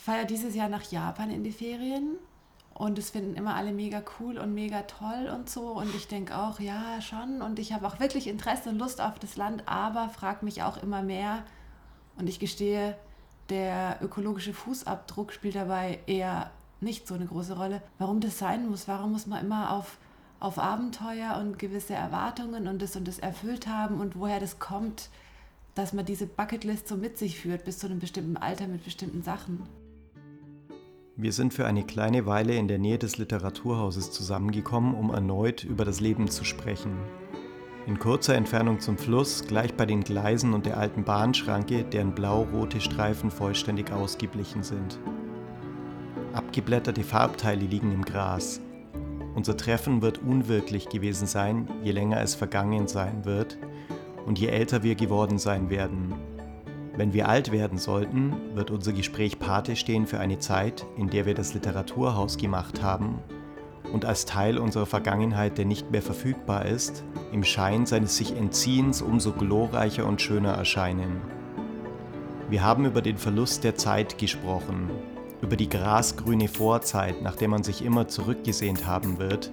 Ich fahre ja dieses Jahr nach Japan in die Ferien und es finden immer alle mega cool und mega toll und so. Und ich denke auch, ja, schon. Und ich habe auch wirklich Interesse und Lust auf das Land, aber frage mich auch immer mehr. Und ich gestehe, der ökologische Fußabdruck spielt dabei eher nicht so eine große Rolle. Warum das sein muss, warum muss man immer auf, auf Abenteuer und gewisse Erwartungen und das und das erfüllt haben und woher das kommt, dass man diese Bucketlist so mit sich führt bis zu einem bestimmten Alter mit bestimmten Sachen. Wir sind für eine kleine Weile in der Nähe des Literaturhauses zusammengekommen, um erneut über das Leben zu sprechen. In kurzer Entfernung zum Fluss, gleich bei den Gleisen und der alten Bahnschranke, deren blau-rote Streifen vollständig ausgeblichen sind. Abgeblätterte Farbteile liegen im Gras. Unser Treffen wird unwirklich gewesen sein, je länger es vergangen sein wird und je älter wir geworden sein werden, wenn wir alt werden sollten, wird unser Gespräch Pate stehen für eine Zeit, in der wir das Literaturhaus gemacht haben und als Teil unserer Vergangenheit, der nicht mehr verfügbar ist, im Schein seines sich Entziehens umso glorreicher und schöner erscheinen. Wir haben über den Verlust der Zeit gesprochen, über die grasgrüne Vorzeit, nach der man sich immer zurückgesehnt haben wird,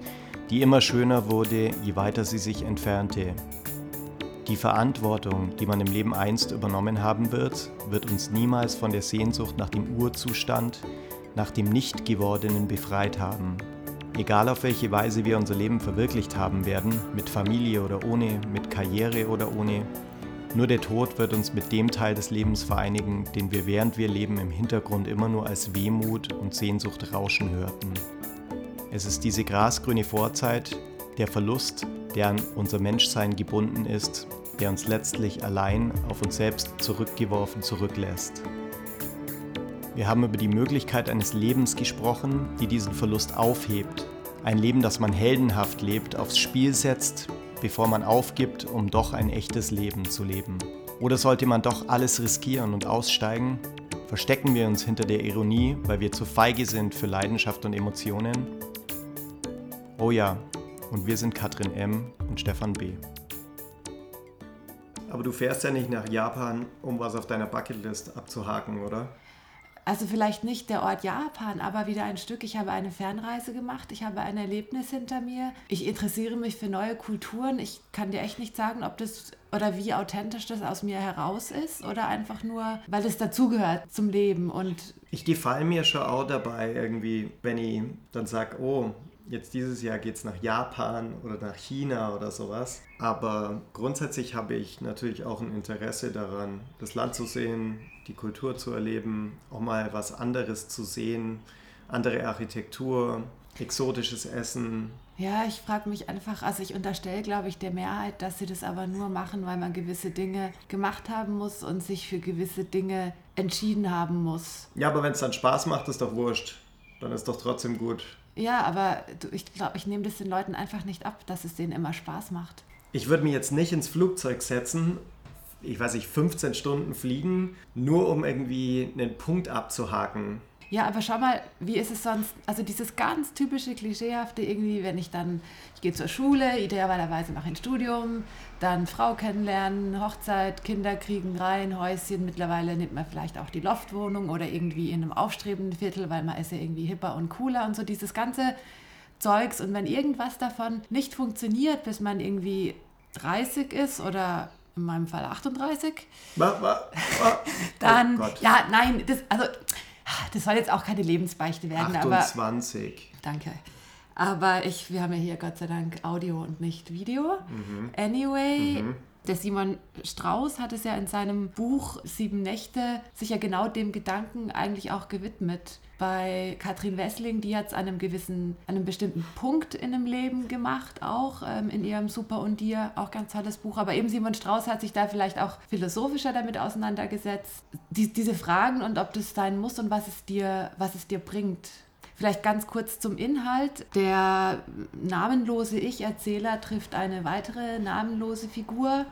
die immer schöner wurde, je weiter sie sich entfernte, die Verantwortung, die man im Leben einst übernommen haben wird, wird uns niemals von der Sehnsucht nach dem Urzustand, nach dem Nicht-Gewordenen befreit haben. Egal auf welche Weise wir unser Leben verwirklicht haben werden, mit Familie oder ohne, mit Karriere oder ohne, nur der Tod wird uns mit dem Teil des Lebens vereinigen, den wir während wir leben im Hintergrund immer nur als Wehmut und Sehnsucht rauschen hörten. Es ist diese grasgrüne Vorzeit, der Verlust, der an unser Menschsein gebunden ist, der uns letztlich allein auf uns selbst zurückgeworfen zurücklässt. Wir haben über die Möglichkeit eines Lebens gesprochen, die diesen Verlust aufhebt. Ein Leben, das man heldenhaft lebt, aufs Spiel setzt, bevor man aufgibt, um doch ein echtes Leben zu leben. Oder sollte man doch alles riskieren und aussteigen? Verstecken wir uns hinter der Ironie, weil wir zu feige sind für Leidenschaft und Emotionen? Oh ja, und wir sind Katrin M. und Stefan B. Aber du fährst ja nicht nach Japan, um was auf deiner Bucketlist abzuhaken, oder? Also vielleicht nicht der Ort Japan, aber wieder ein Stück. Ich habe eine Fernreise gemacht, ich habe ein Erlebnis hinter mir. Ich interessiere mich für neue Kulturen. Ich kann dir echt nicht sagen, ob das oder wie authentisch das aus mir heraus ist oder einfach nur, weil es dazugehört zum Leben und ich gefalle mir schon auch dabei irgendwie, wenn ich dann sage, oh, Jetzt dieses Jahr geht es nach Japan oder nach China oder sowas. Aber grundsätzlich habe ich natürlich auch ein Interesse daran, das Land zu sehen, die Kultur zu erleben, auch mal was anderes zu sehen, andere Architektur, exotisches Essen. Ja, ich frage mich einfach, also ich unterstelle, glaube ich, der Mehrheit, dass sie das aber nur machen, weil man gewisse Dinge gemacht haben muss und sich für gewisse Dinge entschieden haben muss. Ja, aber wenn es dann Spaß macht, ist doch wurscht. Dann ist doch trotzdem gut. Ja, aber du, ich glaube, ich nehme das den Leuten einfach nicht ab, dass es denen immer Spaß macht. Ich würde mich jetzt nicht ins Flugzeug setzen, ich weiß nicht, 15 Stunden fliegen, nur um irgendwie einen Punkt abzuhaken. Ja, aber schau mal, wie ist es sonst? Also dieses ganz typische Klischeehafte irgendwie, wenn ich dann, ich gehe zur Schule, idealerweise mache ein Studium, dann Frau kennenlernen, Hochzeit, Kinder kriegen rein, Häuschen. Mittlerweile nimmt man vielleicht auch die Loftwohnung oder irgendwie in einem aufstrebenden Viertel, weil man ist ja irgendwie hipper und cooler und so dieses ganze Zeugs. Und wenn irgendwas davon nicht funktioniert, bis man irgendwie 30 ist oder in meinem Fall 38, dann, oh ja, nein, das, also das soll jetzt auch keine Lebensbeichte werden. 28. Aber, danke. Aber ich, wir haben ja hier Gott sei Dank Audio und nicht Video. Mhm. Anyway, mhm. der Simon Strauß hat es ja in seinem Buch Sieben Nächte sich ja genau dem Gedanken eigentlich auch gewidmet bei Katrin Wessling, die hat es an einem gewissen, an einem bestimmten Punkt in dem Leben gemacht, auch ähm, in ihrem Super und dir, auch ganz tolles Buch. Aber eben Simon Strauß hat sich da vielleicht auch philosophischer damit auseinandergesetzt. Die, diese Fragen und ob das sein muss und was es dir, was es dir bringt. Vielleicht ganz kurz zum Inhalt. Der namenlose Ich-Erzähler trifft eine weitere namenlose Figur,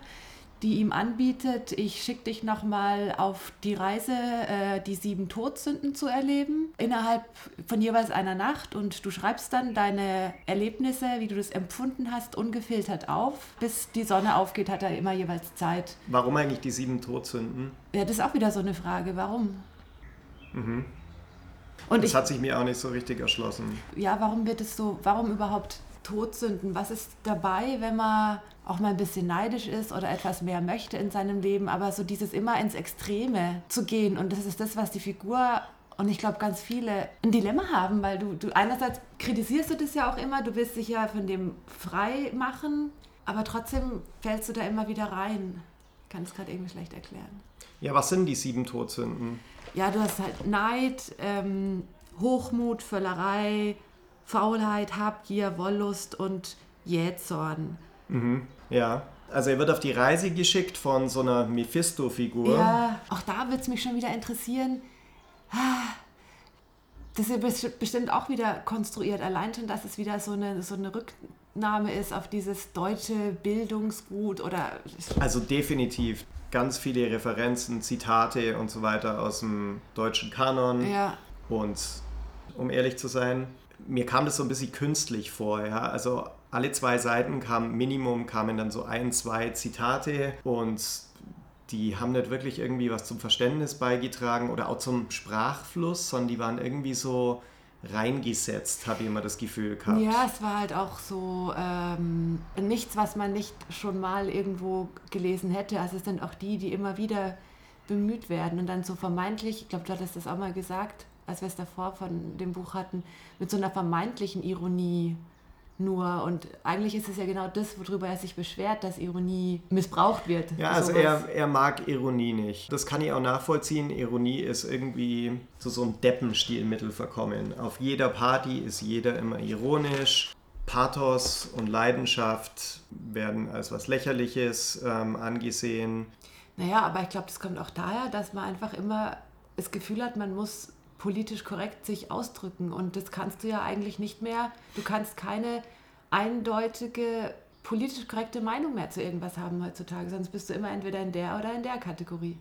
die ihm anbietet, ich schicke dich nochmal auf die Reise, äh, die sieben Todsünden zu erleben, innerhalb von jeweils einer Nacht und du schreibst dann deine Erlebnisse, wie du das empfunden hast, ungefiltert auf. Bis die Sonne aufgeht, hat er immer jeweils Zeit. Warum eigentlich die sieben Todsünden? Ja, das ist auch wieder so eine Frage. Warum? Mhm. Und das ich, hat sich mir auch nicht so richtig erschlossen. Ja, warum wird es so, warum überhaupt Todsünden? Was ist dabei, wenn man auch mal ein bisschen neidisch ist oder etwas mehr möchte in seinem Leben, aber so dieses immer ins Extreme zu gehen und das ist das, was die Figur und ich glaube, ganz viele ein Dilemma haben, weil du, du einerseits kritisierst du das ja auch immer, du willst dich ja von dem frei machen, aber trotzdem fällst du da immer wieder rein. Ich kann es gerade irgendwie schlecht erklären. Ja, was sind die sieben Todsünden? Ja, du hast halt Neid, ähm, Hochmut, Völlerei, Faulheit, Habgier, Wollust und Jähzorn. Mhm, ja. Also er wird auf die Reise geschickt von so einer Mephisto-Figur. Ja, auch da wird es mich schon wieder interessieren. Das ist bestimmt auch wieder konstruiert. Allein schon, dass es wieder so eine, so eine Rücknahme ist auf dieses deutsche Bildungsgut oder. Also definitiv ganz viele Referenzen, Zitate und so weiter aus dem deutschen Kanon. Ja. Und um ehrlich zu sein, mir kam das so ein bisschen künstlich vor. Ja? Also alle zwei Seiten kamen, Minimum kamen dann so ein, zwei Zitate und die haben nicht wirklich irgendwie was zum Verständnis beigetragen oder auch zum Sprachfluss, sondern die waren irgendwie so reingesetzt, habe ich immer das Gefühl gehabt. Ja, es war halt auch so ähm, nichts, was man nicht schon mal irgendwo gelesen hätte. Also es sind auch die, die immer wieder bemüht werden und dann so vermeintlich, ich glaube, du hattest das auch mal gesagt, als wir es davor von dem Buch hatten, mit so einer vermeintlichen Ironie nur. Und eigentlich ist es ja genau das, worüber er sich beschwert, dass Ironie missbraucht wird. Ja, also er, er mag Ironie nicht. Das kann ich auch nachvollziehen. Ironie ist irgendwie zu so einem Deppenstilmittel verkommen. Auf jeder Party ist jeder immer ironisch. Pathos und Leidenschaft werden als was Lächerliches ähm, angesehen. Naja, aber ich glaube, das kommt auch daher, dass man einfach immer das Gefühl hat, man muss politisch korrekt sich ausdrücken. Und das kannst du ja eigentlich nicht mehr. Du kannst keine eindeutige politisch korrekte Meinung mehr zu irgendwas haben heutzutage. Sonst bist du immer entweder in der oder in der Kategorie.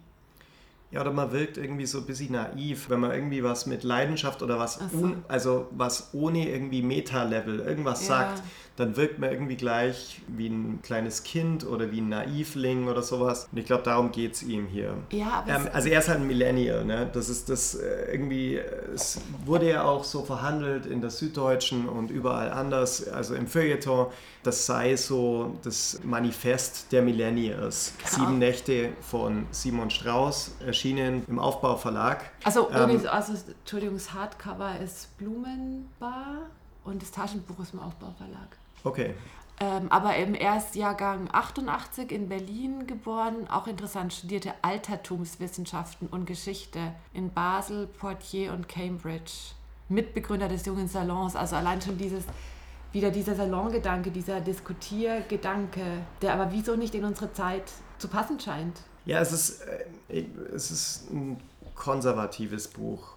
Ja, oder man wirkt irgendwie so ein bisschen naiv, wenn man irgendwie was mit Leidenschaft oder was, so. also was ohne irgendwie Meta-Level irgendwas ja. sagt, dann wirkt man irgendwie gleich wie ein kleines Kind oder wie ein Naivling oder sowas. Und ich glaube, darum geht es ihm hier. Ja, ähm, also er ist halt ein Millennial, ne? Das ist das äh, irgendwie, es wurde ja auch so verhandelt in der Süddeutschen und überall anders, also im Feuilleton, das sei so das Manifest der Millennials. Ja. Sieben Nächte von Simon Strauß, erschienen im Aufbauverlag. Also, ähm, also Entschuldigung, das Hardcover ist Blumenbar und das Taschenbuch ist im Aufbauverlag. Okay. Ähm, aber im Erstjahrgang 88 in Berlin geboren, auch interessant, studierte Altertumswissenschaften und Geschichte in Basel, Poitiers und Cambridge. Mitbegründer des jungen Salons, also allein schon dieses, wieder dieser Salongedanke, dieser Diskutiergedanke, der aber wieso nicht in unsere Zeit zu passen scheint. Ja, es ist, äh, es ist ein konservatives Buch.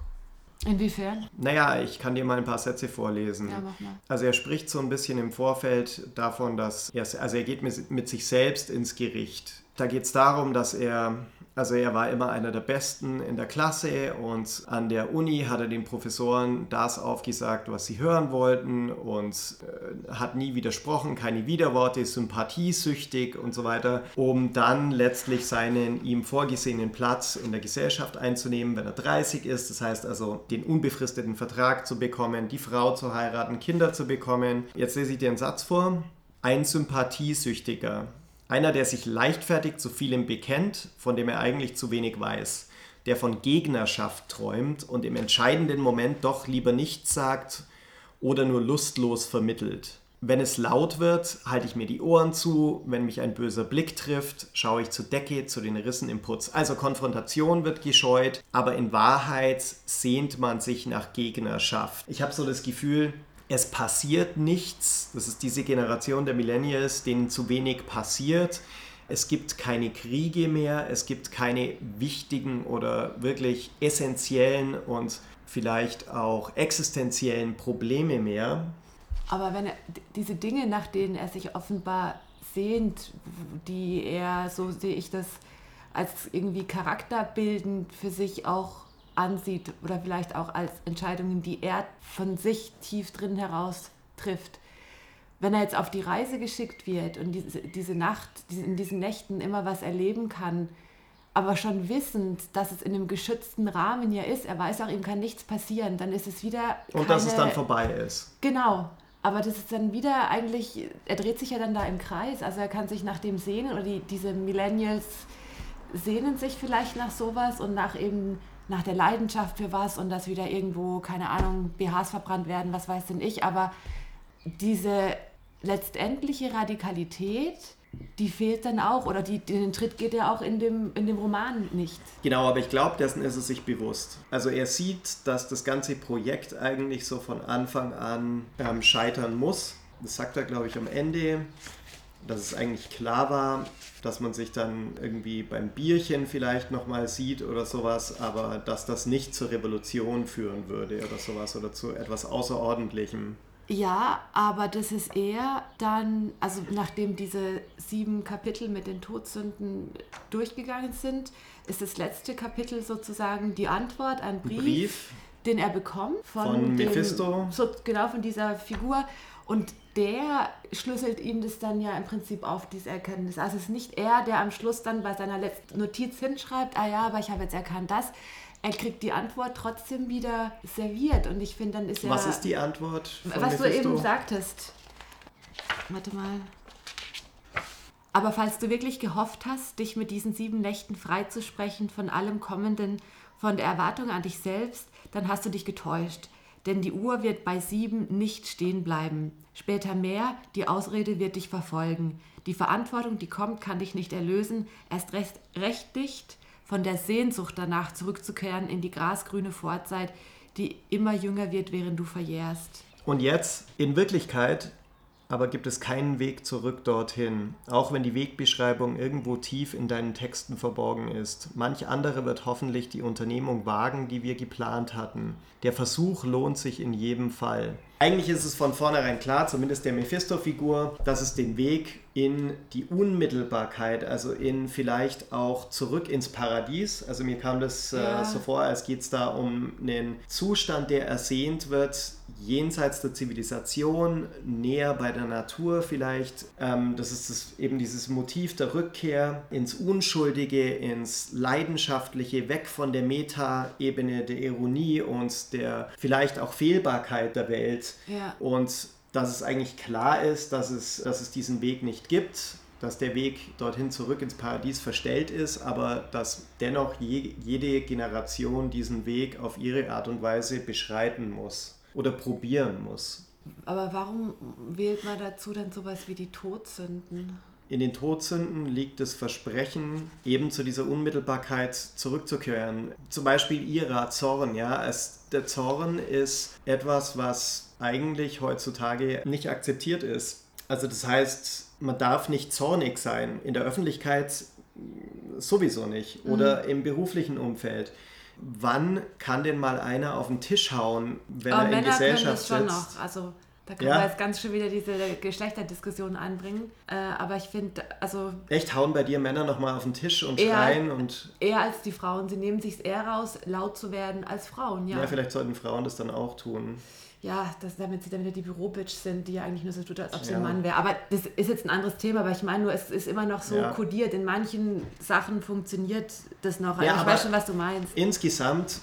Inwiefern? Naja, ich kann dir mal ein paar Sätze vorlesen. Ja, mach mal. Also er spricht so ein bisschen im Vorfeld davon, dass er, also er geht mit, mit sich selbst ins Gericht. Da geht es darum, dass er also er war immer einer der Besten in der Klasse und an der Uni hat er den Professoren das aufgesagt, was sie hören wollten und äh, hat nie widersprochen, keine Widerworte, sympathiesüchtig und so weiter, um dann letztlich seinen ihm vorgesehenen Platz in der Gesellschaft einzunehmen, wenn er 30 ist. Das heißt also, den unbefristeten Vertrag zu bekommen, die Frau zu heiraten, Kinder zu bekommen. Jetzt lese ich dir einen Satz vor. Ein Sympathiesüchtiger einer, der sich leichtfertig zu vielem bekennt, von dem er eigentlich zu wenig weiß. Der von Gegnerschaft träumt und im entscheidenden Moment doch lieber nichts sagt oder nur lustlos vermittelt. Wenn es laut wird, halte ich mir die Ohren zu. Wenn mich ein böser Blick trifft, schaue ich zur Decke, zu den Rissen im Putz. Also Konfrontation wird gescheut, aber in Wahrheit sehnt man sich nach Gegnerschaft. Ich habe so das Gefühl, es passiert nichts. Das ist diese Generation der Millennials, denen zu wenig passiert. Es gibt keine Kriege mehr, es gibt keine wichtigen oder wirklich essentiellen und vielleicht auch existenziellen Probleme mehr. Aber wenn er diese Dinge, nach denen er sich offenbar sehnt, die er, so sehe ich das, als irgendwie charakterbildend für sich auch ansieht oder vielleicht auch als Entscheidungen, die er von sich tief drin heraus trifft. Wenn er jetzt auf die Reise geschickt wird und diese, diese Nacht, in diesen Nächten immer was erleben kann, aber schon wissend, dass es in einem geschützten Rahmen ja ist, er weiß auch, ihm kann nichts passieren, dann ist es wieder. Keine, Und dass es dann vorbei ist. Genau. Aber das ist dann wieder eigentlich, er dreht sich ja dann da im Kreis. Also er kann sich nach dem sehnen oder die, diese Millennials sehnen sich vielleicht nach sowas und nach eben nach der Leidenschaft für was und dass wieder irgendwo, keine Ahnung, BHs verbrannt werden, was weiß denn ich. Aber diese letztendliche Radikalität, die fehlt dann auch oder die, den Tritt geht ja auch in dem, in dem Roman nicht. Genau, aber ich glaube, dessen ist es sich bewusst. Also er sieht, dass das ganze Projekt eigentlich so von Anfang an ähm, scheitern muss. Das sagt er, glaube ich, am Ende, dass es eigentlich klar war, dass man sich dann irgendwie beim Bierchen vielleicht nochmal sieht oder sowas, aber dass das nicht zur Revolution führen würde oder sowas oder zu etwas Außerordentlichem. Ja, aber das ist eher dann, also nachdem diese sieben Kapitel mit den Todsünden durchgegangen sind, ist das letzte Kapitel sozusagen die Antwort, ein Brief, Brief den er bekommt von, von Mephisto. so, genau von dieser Figur. Und der schlüsselt ihm das dann ja im Prinzip auf, diese Erkenntnis. Also es ist nicht er, der am Schluss dann bei seiner letzten Notiz hinschreibt, ah ja, aber ich habe jetzt erkannt das, er kriegt die Antwort trotzdem wieder serviert. Und ich finde, dann ist ja. Was ist die Antwort? was Mephisto? du eben sagtest. Warte mal. Aber falls du wirklich gehofft hast, dich mit diesen sieben Nächten freizusprechen von allem Kommenden, von der Erwartung an dich selbst, dann hast du dich getäuscht. Denn die Uhr wird bei sieben nicht stehen bleiben. Später mehr, die Ausrede wird dich verfolgen. Die Verantwortung, die kommt, kann dich nicht erlösen, erst recht, recht nicht, von der Sehnsucht danach zurückzukehren in die grasgrüne Vorzeit, die immer jünger wird, während du verjährst. Und jetzt, in Wirklichkeit, aber gibt es keinen Weg zurück dorthin, auch wenn die Wegbeschreibung irgendwo tief in deinen Texten verborgen ist. Manch andere wird hoffentlich die Unternehmung wagen, die wir geplant hatten. Der Versuch lohnt sich in jedem Fall. Eigentlich ist es von vornherein klar, zumindest der Mephisto-Figur, dass es den Weg in die Unmittelbarkeit, also in vielleicht auch zurück ins Paradies. Also mir kam das äh, ja. äh, so vor, als geht es da um einen Zustand, der ersehnt wird, jenseits der Zivilisation, näher bei der Natur vielleicht. Ähm, das ist das, eben dieses Motiv der Rückkehr ins Unschuldige, ins Leidenschaftliche, weg von der Meta-Ebene der Ironie und der vielleicht auch Fehlbarkeit der Welt ja. Und dass es eigentlich klar ist, dass es, dass es diesen Weg nicht gibt, dass der Weg dorthin zurück ins Paradies verstellt ist, aber dass dennoch je, jede Generation diesen Weg auf ihre Art und Weise beschreiten muss oder probieren muss. Aber warum wählt man dazu dann sowas wie die Todsünden? In den Todsünden liegt das Versprechen, eben zu dieser Unmittelbarkeit zurückzukehren. Zum Beispiel ihrer Zorn, ja. Es, der Zorn ist etwas, was eigentlich heutzutage nicht akzeptiert ist. Also das heißt, man darf nicht zornig sein. In der Öffentlichkeit sowieso nicht. Oder mhm. im beruflichen Umfeld wann kann denn mal einer auf den Tisch hauen, wenn Aber er Männer in Gesellschaft können das schon sitzt? Noch. Also da können ja. wir jetzt ganz schön wieder diese Geschlechterdiskussion anbringen. Äh, aber ich finde, also. Echt, hauen bei dir Männer nochmal auf den Tisch und eher, schreien und. Eher als die Frauen. Sie nehmen sich eher raus, laut zu werden als Frauen, ja. Ja, vielleicht sollten Frauen das dann auch tun. Ja, das, damit sie dann wieder die Bürobitch sind, die ja eigentlich nur so tut, als ob sie ja. ein Mann wäre. Aber das ist jetzt ein anderes Thema, aber ich meine nur, es ist immer noch so ja. kodiert. In manchen Sachen funktioniert das noch. Also ja, ich weiß schon, was du meinst. Insgesamt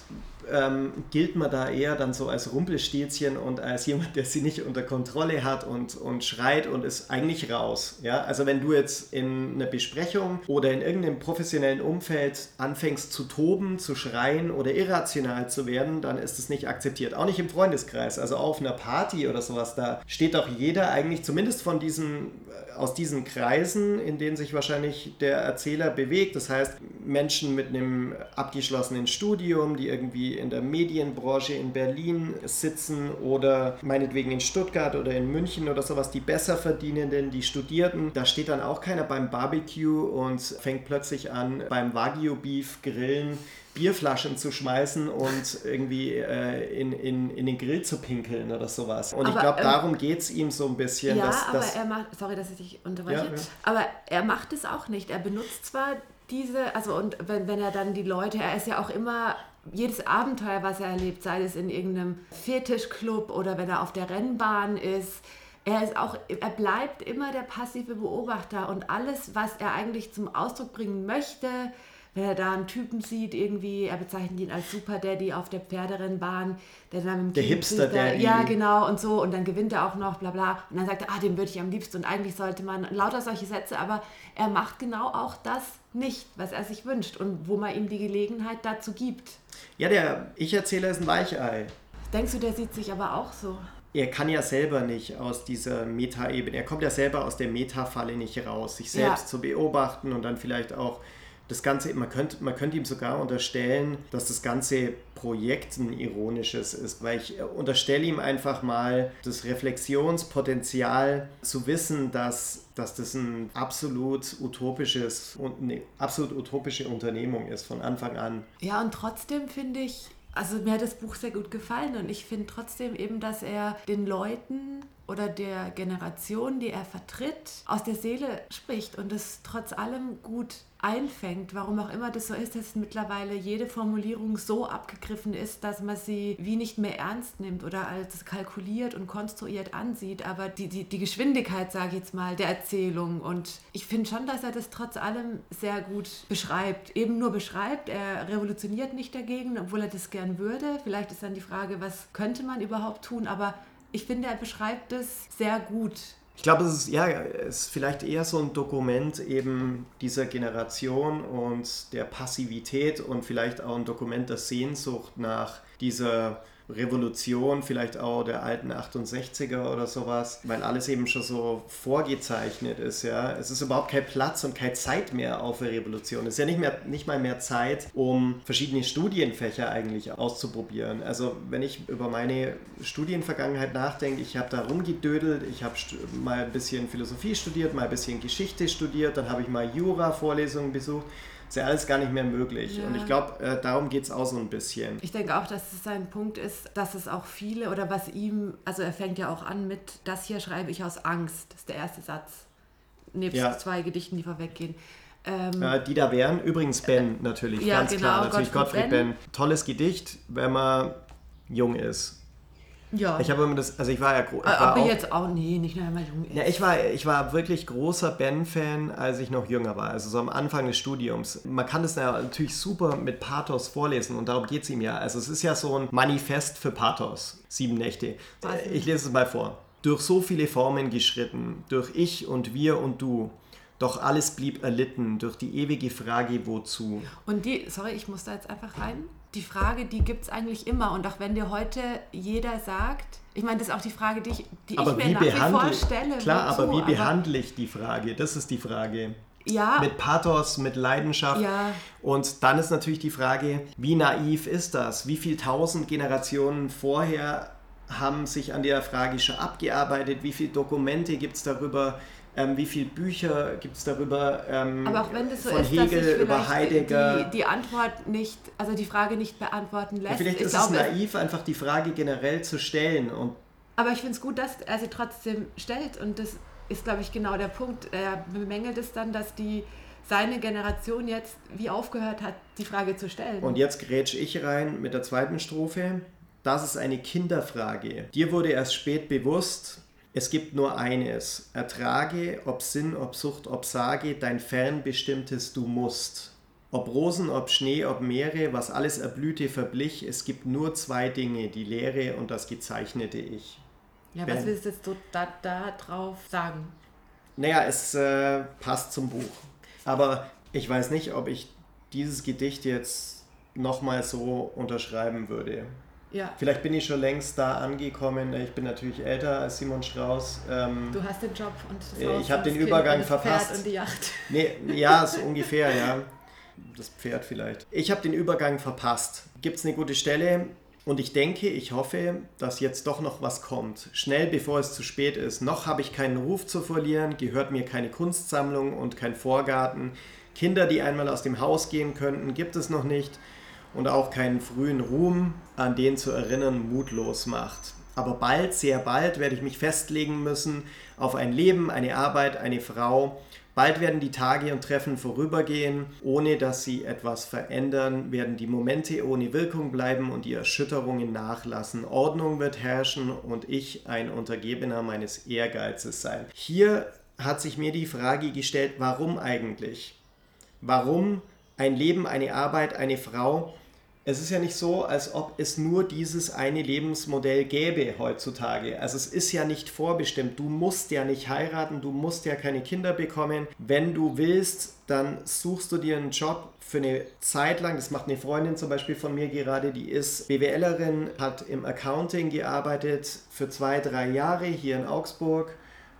ähm, gilt man da eher dann so als Rumpelstilzchen und als jemand, der sie nicht unter Kontrolle hat und, und schreit und ist eigentlich raus. Ja? Also wenn du jetzt in einer Besprechung oder in irgendeinem professionellen Umfeld anfängst zu toben, zu schreien oder irrational zu werden, dann ist es nicht akzeptiert. Auch nicht im Freundeskreis, also auf einer Party oder sowas, da steht doch jeder eigentlich zumindest von diesen aus diesen Kreisen, in denen sich wahrscheinlich der Erzähler bewegt. Das heißt, Menschen mit einem abgeschlossenen Studium, die irgendwie in der Medienbranche in Berlin sitzen oder meinetwegen in Stuttgart oder in München oder sowas, die besser verdienenden, die Studierten. Da steht dann auch keiner beim Barbecue und fängt plötzlich an, beim Wagyu-Beef grillen Bierflaschen zu schmeißen und irgendwie äh, in, in, in den Grill zu pinkeln oder sowas. Und aber, ich glaube, ähm, darum geht es ihm so ein bisschen. Ja, dass, aber dass, er macht, sorry, dass ich dich unterbreche, ja, ja. aber er macht es auch nicht. Er benutzt zwar diese, also und wenn, wenn er dann die Leute, er ist ja auch immer jedes Abenteuer, was er erlebt, sei es in irgendeinem Fetischclub oder wenn er auf der Rennbahn ist, er ist auch, er bleibt immer der passive Beobachter und alles, was er eigentlich zum Ausdruck bringen möchte, wenn er da einen Typen sieht, irgendwie, er bezeichnet ihn als Super Daddy auf der Pferderennbahn, der dann mit dem Der Hipster Daddy. Ja, genau, und so, und dann gewinnt er auch noch, bla bla. Und dann sagt er, ah, den würde ich am liebsten. Und eigentlich sollte man lauter solche Sätze, aber er macht genau auch das nicht, was er sich wünscht und wo man ihm die Gelegenheit dazu gibt. Ja, der Ich-Erzähler ist ein Weichei. Denkst du, der sieht sich aber auch so? er kann ja selber nicht aus dieser Meta-Ebene, er kommt ja selber aus der Meta-Falle nicht raus, sich selbst ja. zu beobachten und dann vielleicht auch das Ganze, man könnte, man könnte ihm sogar unterstellen, dass das ganze Projekt ein ironisches ist, weil ich unterstelle ihm einfach mal das Reflexionspotenzial zu wissen, dass, dass das ein absolut utopisches und eine absolut utopische Unternehmung ist von Anfang an. Ja, und trotzdem finde ich, also mir hat das Buch sehr gut gefallen und ich finde trotzdem eben, dass er den Leuten oder der Generation, die er vertritt, aus der Seele spricht und es trotz allem gut einfängt, warum auch immer das so ist, dass mittlerweile jede Formulierung so abgegriffen ist, dass man sie wie nicht mehr ernst nimmt oder als kalkuliert und konstruiert ansieht. Aber die, die, die Geschwindigkeit, sage ich jetzt mal, der Erzählung und ich finde schon, dass er das trotz allem sehr gut beschreibt. Eben nur beschreibt, er revolutioniert nicht dagegen, obwohl er das gern würde. Vielleicht ist dann die Frage, was könnte man überhaupt tun, aber ich finde, er beschreibt es sehr gut. Ich glaube, es ist, ja, ist vielleicht eher so ein Dokument eben dieser Generation und der Passivität und vielleicht auch ein Dokument der Sehnsucht nach dieser Revolution, vielleicht auch der alten 68er oder sowas, weil alles eben schon so vorgezeichnet ist, ja. Es ist überhaupt kein Platz und keine Zeit mehr auf eine Revolution. Es ist ja nicht, mehr, nicht mal mehr Zeit, um verschiedene Studienfächer eigentlich auszuprobieren. Also wenn ich über meine Studienvergangenheit nachdenke, ich habe da rumgedödelt, ich habe mal ein bisschen Philosophie studiert, mal ein bisschen Geschichte studiert, dann habe ich mal Jura-Vorlesungen besucht ist ja alles gar nicht mehr möglich. Ja. Und ich glaube, äh, darum geht es auch so ein bisschen. Ich denke auch, dass es sein Punkt ist, dass es auch viele oder was ihm, also er fängt ja auch an mit, das hier schreibe ich aus Angst. Das ist der erste Satz. Nebst ja. zwei Gedichten, die vorweggehen. Ähm, äh, die da wären, übrigens Ben natürlich, ja, ganz genau, klar, natürlich Gottfried, Gottfried ben. ben. Tolles Gedicht, wenn man jung ist. Ja. Ich habe immer das, also ich war ja groß. Aber auch, jetzt auch, nee, nicht nur einmal jung ist. Ja, ich war, ich war wirklich großer Ben-Fan, als ich noch jünger war, also so am Anfang des Studiums. Man kann das natürlich super mit Pathos vorlesen und darum geht es ihm ja. Also es ist ja so ein Manifest für Pathos, sieben Nächte. Ich lese es mal vor. Durch so viele Formen geschritten, durch ich und wir und du. Doch alles blieb erlitten durch die ewige Frage, wozu. Und die, sorry, ich muss da jetzt einfach rein die Frage, die gibt es eigentlich immer. Und auch wenn dir heute jeder sagt, ich meine, das ist auch die Frage, die ich, die aber ich mir nach wie vor stelle. Klar, wozu? aber wie behandle ich die Frage? Das ist die Frage. Ja. Mit Pathos, mit Leidenschaft. Ja. Und dann ist natürlich die Frage, wie naiv ist das? Wie viele tausend Generationen vorher haben sich an der Frage schon abgearbeitet? Wie viele Dokumente gibt es darüber? Ähm, wie viele Bücher gibt es darüber? Ähm, Aber auch wenn das so von ist, Hegel dass über Heidegger. Die, die, Antwort nicht, also die Frage nicht beantworten lässt. Ja, vielleicht ist glaube, es naiv, einfach die Frage generell zu stellen. Und aber ich finde es gut, dass er sie trotzdem stellt. Und das ist, glaube ich, genau der Punkt. Er bemängelt es dann, dass die seine Generation jetzt wie aufgehört hat, die Frage zu stellen. Und jetzt grätsche ich rein mit der zweiten Strophe. Das ist eine Kinderfrage. Dir wurde erst spät bewusst, es gibt nur eines. Ertrage, ob Sinn, ob Sucht, ob Sage, dein fernbestimmtes Du musst. Ob Rosen, ob Schnee, ob Meere, was alles erblühte, verblich, es gibt nur zwei Dinge, die Lehre und das gezeichnete Ich. Ja, ben. was willst du jetzt da, da drauf sagen? Naja, es äh, passt zum Buch. Aber ich weiß nicht, ob ich dieses Gedicht jetzt nochmal so unterschreiben würde. Ja. Vielleicht bin ich schon längst da angekommen. Ich bin natürlich älter als Simon Strauß. Ähm, du hast den Job und das Haus Ich habe den Übergang und verpasst. Pferd und die Yacht. Nee, ja, so ungefähr, ja. Das Pferd vielleicht. Ich habe den Übergang verpasst. Gibt es eine gute Stelle? Und ich denke, ich hoffe, dass jetzt doch noch was kommt. Schnell, bevor es zu spät ist. Noch habe ich keinen Ruf zu verlieren, gehört mir keine Kunstsammlung und kein Vorgarten. Kinder, die einmal aus dem Haus gehen könnten, gibt es noch nicht und auch keinen frühen Ruhm, an den zu erinnern mutlos macht. Aber bald, sehr bald werde ich mich festlegen müssen auf ein Leben, eine Arbeit, eine Frau. Bald werden die Tage und Treffen vorübergehen, ohne dass sie etwas verändern, werden die Momente ohne Wirkung bleiben und die Erschütterungen nachlassen. Ordnung wird herrschen und ich ein Untergebener meines Ehrgeizes sein. Hier hat sich mir die Frage gestellt, warum eigentlich? Warum ein Leben, eine Arbeit, eine Frau. Es ist ja nicht so, als ob es nur dieses eine Lebensmodell gäbe heutzutage. Also es ist ja nicht vorbestimmt. Du musst ja nicht heiraten, du musst ja keine Kinder bekommen. Wenn du willst, dann suchst du dir einen Job für eine Zeit lang. Das macht eine Freundin zum Beispiel von mir gerade, die ist BWLerin, hat im Accounting gearbeitet für zwei, drei Jahre hier in Augsburg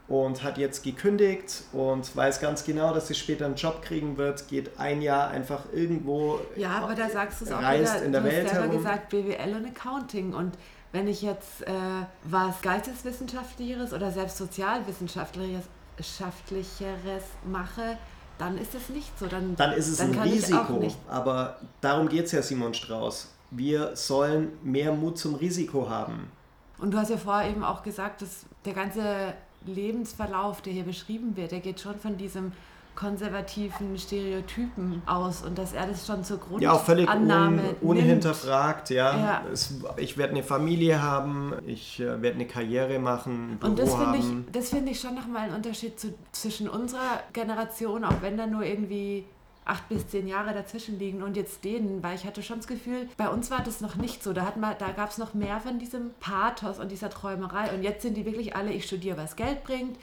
und hat jetzt gekündigt und weiß ganz genau, dass sie später einen Job kriegen wird, geht ein Jahr einfach irgendwo Ja, aber da sagst du es auch wieder, in der du Welt hast selber herum. gesagt BWL und Accounting und wenn ich jetzt äh, was Geisteswissenschaftlicheres oder selbst Sozialwissenschaftlicheres mache, dann ist es nicht so. Dann, dann ist es dann ein Risiko. Aber darum geht es ja, Simon Strauß. Wir sollen mehr Mut zum Risiko haben. Und du hast ja vorher eben auch gesagt, dass der ganze Lebensverlauf, der hier beschrieben wird, der geht schon von diesem konservativen Stereotypen aus und dass er das schon zur Grundannahme Ja, auch völlig un, unhinterfragt, ja. ja. Es, ich werde eine Familie haben, ich äh, werde eine Karriere machen, ein Und das finde ich, find ich schon nochmal ein Unterschied zu, zwischen unserer Generation, auch wenn da nur irgendwie acht bis zehn Jahre dazwischen liegen und jetzt denen, weil ich hatte schon das Gefühl, bei uns war das noch nicht so. Da, da gab es noch mehr von diesem Pathos und dieser Träumerei. Und jetzt sind die wirklich alle, ich studiere, was Geld bringt.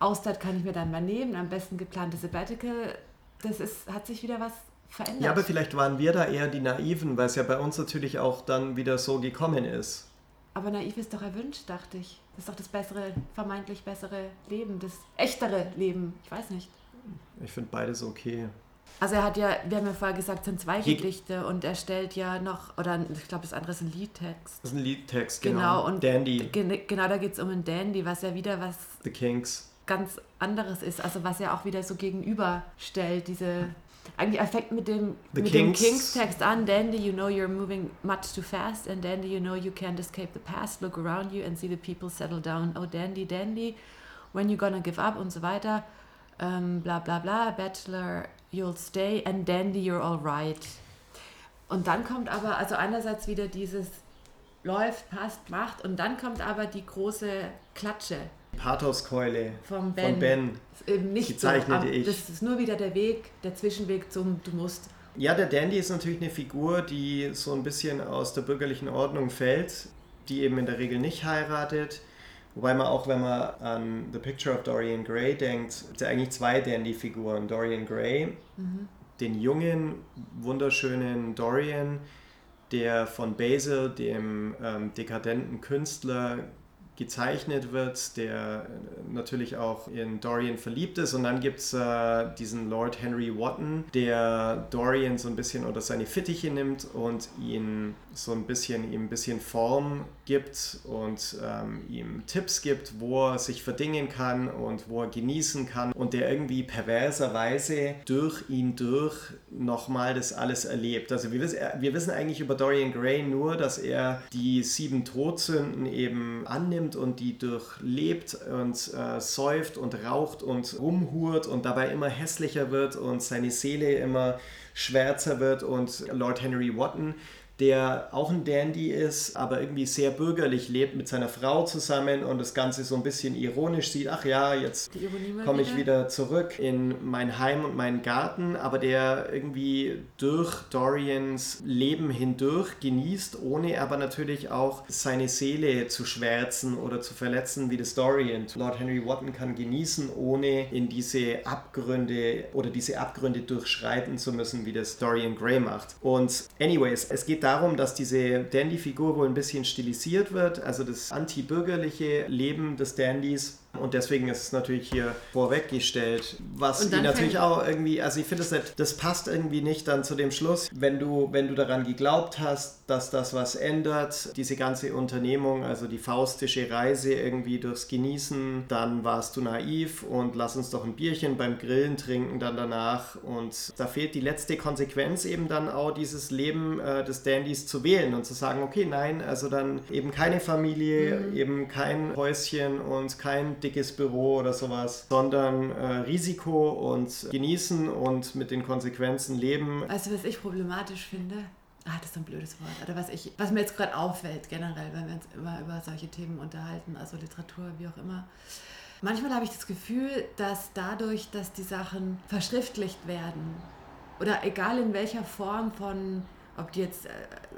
Auszeit kann ich mir dann mal nehmen, am besten geplante Sabbatical. Das ist, hat sich wieder was verändert. Ja, aber vielleicht waren wir da eher die Naiven, weil es ja bei uns natürlich auch dann wieder so gekommen ist. Aber naiv ist doch erwünscht, dachte ich. Das ist doch das bessere, vermeintlich bessere Leben, das echtere Leben. Ich weiß nicht. Ich finde beides okay. Also er hat ja, wir haben ja vorher gesagt, es sind zwei Gedichte und er stellt ja noch, oder ich glaube, das andere ist ein Liedtext. Das ist ein Liedtext, genau. genau und Dandy. Genau, da geht es um ein Dandy, was ja wieder was The Kings. ganz anderes ist. Also was er auch wieder so gegenüberstellt, diese... Eigentlich er fängt mit dem, mit Kings. dem Kings-Text an. Dandy, you know you're moving much too fast. And Dandy, you know you can't escape the past. Look around you and see the people settle down. Oh, Dandy, Dandy, when you gonna give up und so weiter. Ähm, bla bla bla. Bachelor you'll stay and dandy, you're all right. Und dann kommt aber, also einerseits wieder dieses läuft, passt, macht und dann kommt aber die große Klatsche. Pathoskeule von Ben. Von ben. Eben nicht die zeichnete so, ich. Das ist nur wieder der Weg, der Zwischenweg zum Du musst. Ja, der Dandy ist natürlich eine Figur, die so ein bisschen aus der bürgerlichen Ordnung fällt, die eben in der Regel nicht heiratet, Wobei man auch, wenn man an The Picture of Dorian Gray denkt, es ja eigentlich zwei Dandy-Figuren. Dorian Gray, mhm. den jungen, wunderschönen Dorian, der von Basil, dem ähm, dekadenten Künstler, gezeichnet wird, der äh, natürlich auch in Dorian verliebt ist. Und dann gibt es äh, diesen Lord Henry Wotton, der Dorian so ein bisschen unter seine Fittiche nimmt und ihn so ein bisschen, ihm ein bisschen Form gibt und ähm, ihm Tipps gibt, wo er sich verdingen kann und wo er genießen kann und der irgendwie perverserweise durch ihn durch nochmal das alles erlebt. Also wir wissen, wir wissen eigentlich über Dorian Gray nur, dass er die sieben Todsünden eben annimmt und die durchlebt und äh, säuft und raucht und rumhurt und dabei immer hässlicher wird und seine Seele immer schwärzer wird und Lord Henry Wotton der auch ein Dandy ist, aber irgendwie sehr bürgerlich lebt mit seiner Frau zusammen und das Ganze so ein bisschen ironisch sieht. Ach ja, jetzt komme ich wieder zurück in mein Heim und meinen Garten, aber der irgendwie durch Dorians Leben hindurch genießt, ohne aber natürlich auch seine Seele zu schwärzen oder zu verletzen, wie das Dorian. Lord Henry Wotton kann genießen, ohne in diese Abgründe oder diese Abgründe durchschreiten zu müssen, wie das Dorian Gray macht. Und anyways, es geht darum, dass diese Dandy-Figur wohl ein bisschen stilisiert wird, also das antibürgerliche Leben des Dandys und deswegen ist es natürlich hier vorweggestellt, was die natürlich auch irgendwie, also ich finde das das passt irgendwie nicht dann zu dem Schluss, wenn du, wenn du daran geglaubt hast, dass das was ändert, diese ganze Unternehmung, also die faustische Reise irgendwie durchs Genießen, dann warst du naiv und lass uns doch ein Bierchen beim Grillen trinken dann danach und da fehlt die letzte Konsequenz eben dann auch dieses Leben äh, des Dandys zu wählen und zu sagen, okay, nein, also dann eben keine Familie, mhm. eben kein Häuschen und kein dickes Büro oder sowas, sondern äh, Risiko und genießen und mit den Konsequenzen leben. Weißt du, was ich problematisch finde? Ah, das ist ein blödes Wort. Oder was, ich, was mir jetzt gerade auffällt, generell, wenn wir uns immer über solche Themen unterhalten, also Literatur, wie auch immer. Manchmal habe ich das Gefühl, dass dadurch, dass die Sachen verschriftlicht werden oder egal in welcher Form von, ob die jetzt äh,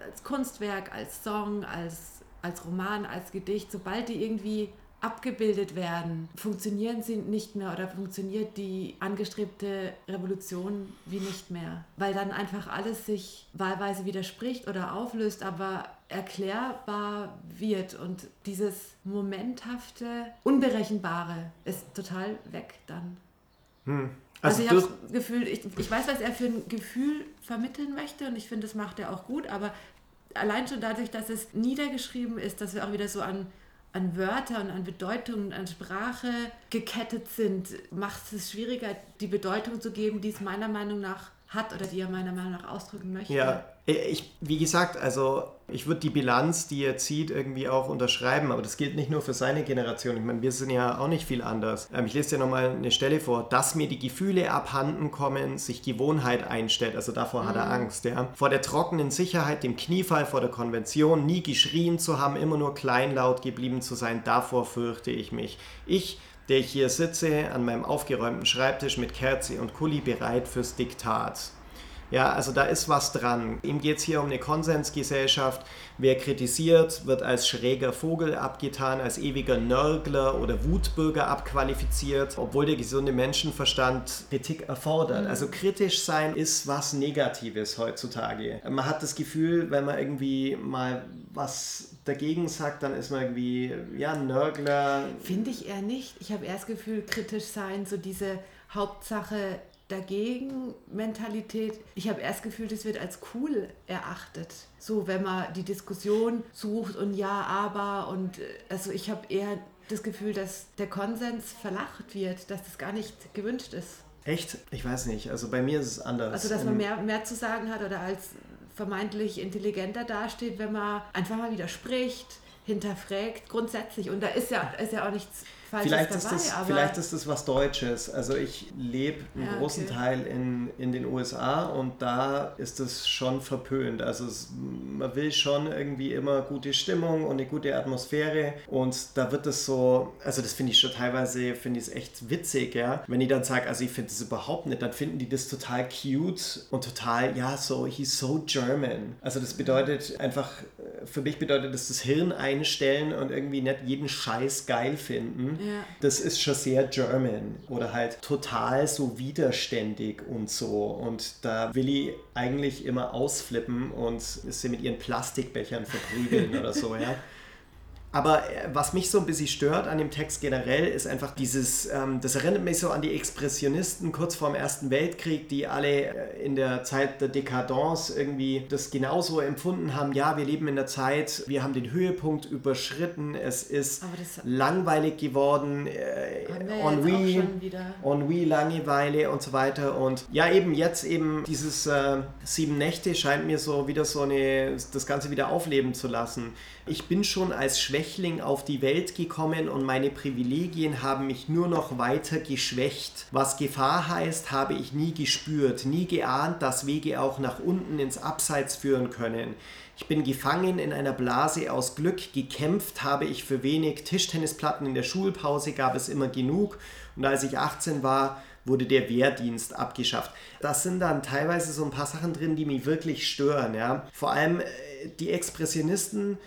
als Kunstwerk, als Song, als, als Roman, als Gedicht, sobald die irgendwie abgebildet werden, funktionieren sie nicht mehr oder funktioniert die angestrebte Revolution wie nicht mehr, weil dann einfach alles sich wahlweise widerspricht oder auflöst, aber erklärbar wird und dieses momenthafte, unberechenbare ist total weg dann. Hm. Also, also, ich habe das Gefühl, ich, ich weiß, was er für ein Gefühl vermitteln möchte und ich finde, das macht er auch gut, aber allein schon dadurch, dass es niedergeschrieben ist, dass wir auch wieder so an an Wörter und an Bedeutungen, an Sprache gekettet sind, macht es schwieriger, die Bedeutung zu geben, die es meiner Meinung nach hat oder die er meiner Meinung nach ausdrücken möchte. Ja, ich, wie gesagt, also ich würde die Bilanz, die er zieht, irgendwie auch unterschreiben, aber das gilt nicht nur für seine Generation. Ich meine, wir sind ja auch nicht viel anders. Ähm, ich lese dir nochmal eine Stelle vor, dass mir die Gefühle abhanden kommen, sich Gewohnheit einstellt. Also davor mhm. hat er mhm. Angst, ja. Vor der trockenen Sicherheit, dem Kniefall vor der Konvention, nie geschrien zu haben, immer nur kleinlaut geblieben zu sein, davor fürchte ich mich. Ich der ich hier sitze an meinem aufgeräumten Schreibtisch mit Kerze und Kuli bereit fürs Diktat. Ja, also da ist was dran. Ihm geht es hier um eine Konsensgesellschaft. Wer kritisiert, wird als schräger Vogel abgetan, als ewiger Nörgler oder Wutbürger abqualifiziert, obwohl der gesunde Menschenverstand Kritik erfordert. Mhm. Also kritisch sein ist was Negatives heutzutage. Man hat das Gefühl, wenn man irgendwie mal was dagegen sagt, dann ist man irgendwie, ja, Nörgler. Finde ich eher nicht. Ich habe eher das Gefühl, kritisch sein, so diese Hauptsache dagegen Mentalität. Ich habe erst gefühlt, es wird als cool erachtet. So, wenn man die Diskussion sucht und ja, aber und äh, also ich habe eher das Gefühl, dass der Konsens verlacht wird, dass das gar nicht gewünscht ist. Echt? Ich weiß nicht. Also bei mir ist es anders. Also dass man mehr, mehr zu sagen hat oder als vermeintlich intelligenter dasteht, wenn man einfach mal widerspricht, hinterfragt, grundsätzlich. Und da ist ja, ist ja auch nichts Falsches vielleicht dabei. Ist das, vielleicht ist das was Deutsches. Also ich lebe einen ja, großen okay. Teil in, in den USA und da ist es schon verpönt. Also es, man will schon irgendwie immer gute Stimmung und eine gute Atmosphäre und da wird es so, also das finde ich schon teilweise, finde ich es echt witzig, ja. Wenn ich dann sage, also ich finde es überhaupt nicht, dann finden die das total cute und total, ja, so, he's so German. Also das bedeutet einfach, für mich bedeutet das das Hirn einstellen und irgendwie nicht jeden Scheiß geil finden. Ja. Das ist schon sehr German oder halt total so widerständig und so. Und da will ich eigentlich immer ausflippen und sie mit ihren Plastikbechern verprügeln oder so, ja. Aber äh, was mich so ein bisschen stört an dem Text generell, ist einfach dieses, ähm, das erinnert mich so an die Expressionisten kurz vor dem Ersten Weltkrieg, die alle äh, in der Zeit der Dekadence irgendwie das genauso empfunden haben. Ja, wir leben in der Zeit, wir haben den Höhepunkt überschritten, es ist langweilig geworden, äh, Ennui, Ennui, Langeweile und so weiter. Und ja, eben jetzt eben dieses äh, Sieben Nächte scheint mir so wieder so eine, das Ganze wieder aufleben zu lassen. Ich bin schon als Schwächling auf die Welt gekommen und meine Privilegien haben mich nur noch weiter geschwächt. Was Gefahr heißt, habe ich nie gespürt, nie geahnt, dass Wege auch nach unten ins Abseits führen können. Ich bin gefangen in einer Blase aus Glück, gekämpft habe ich für wenig, Tischtennisplatten in der Schulpause gab es immer genug und als ich 18 war, wurde der Wehrdienst abgeschafft. Das sind dann teilweise so ein paar Sachen drin, die mich wirklich stören. Ja? Vor allem äh, die Expressionisten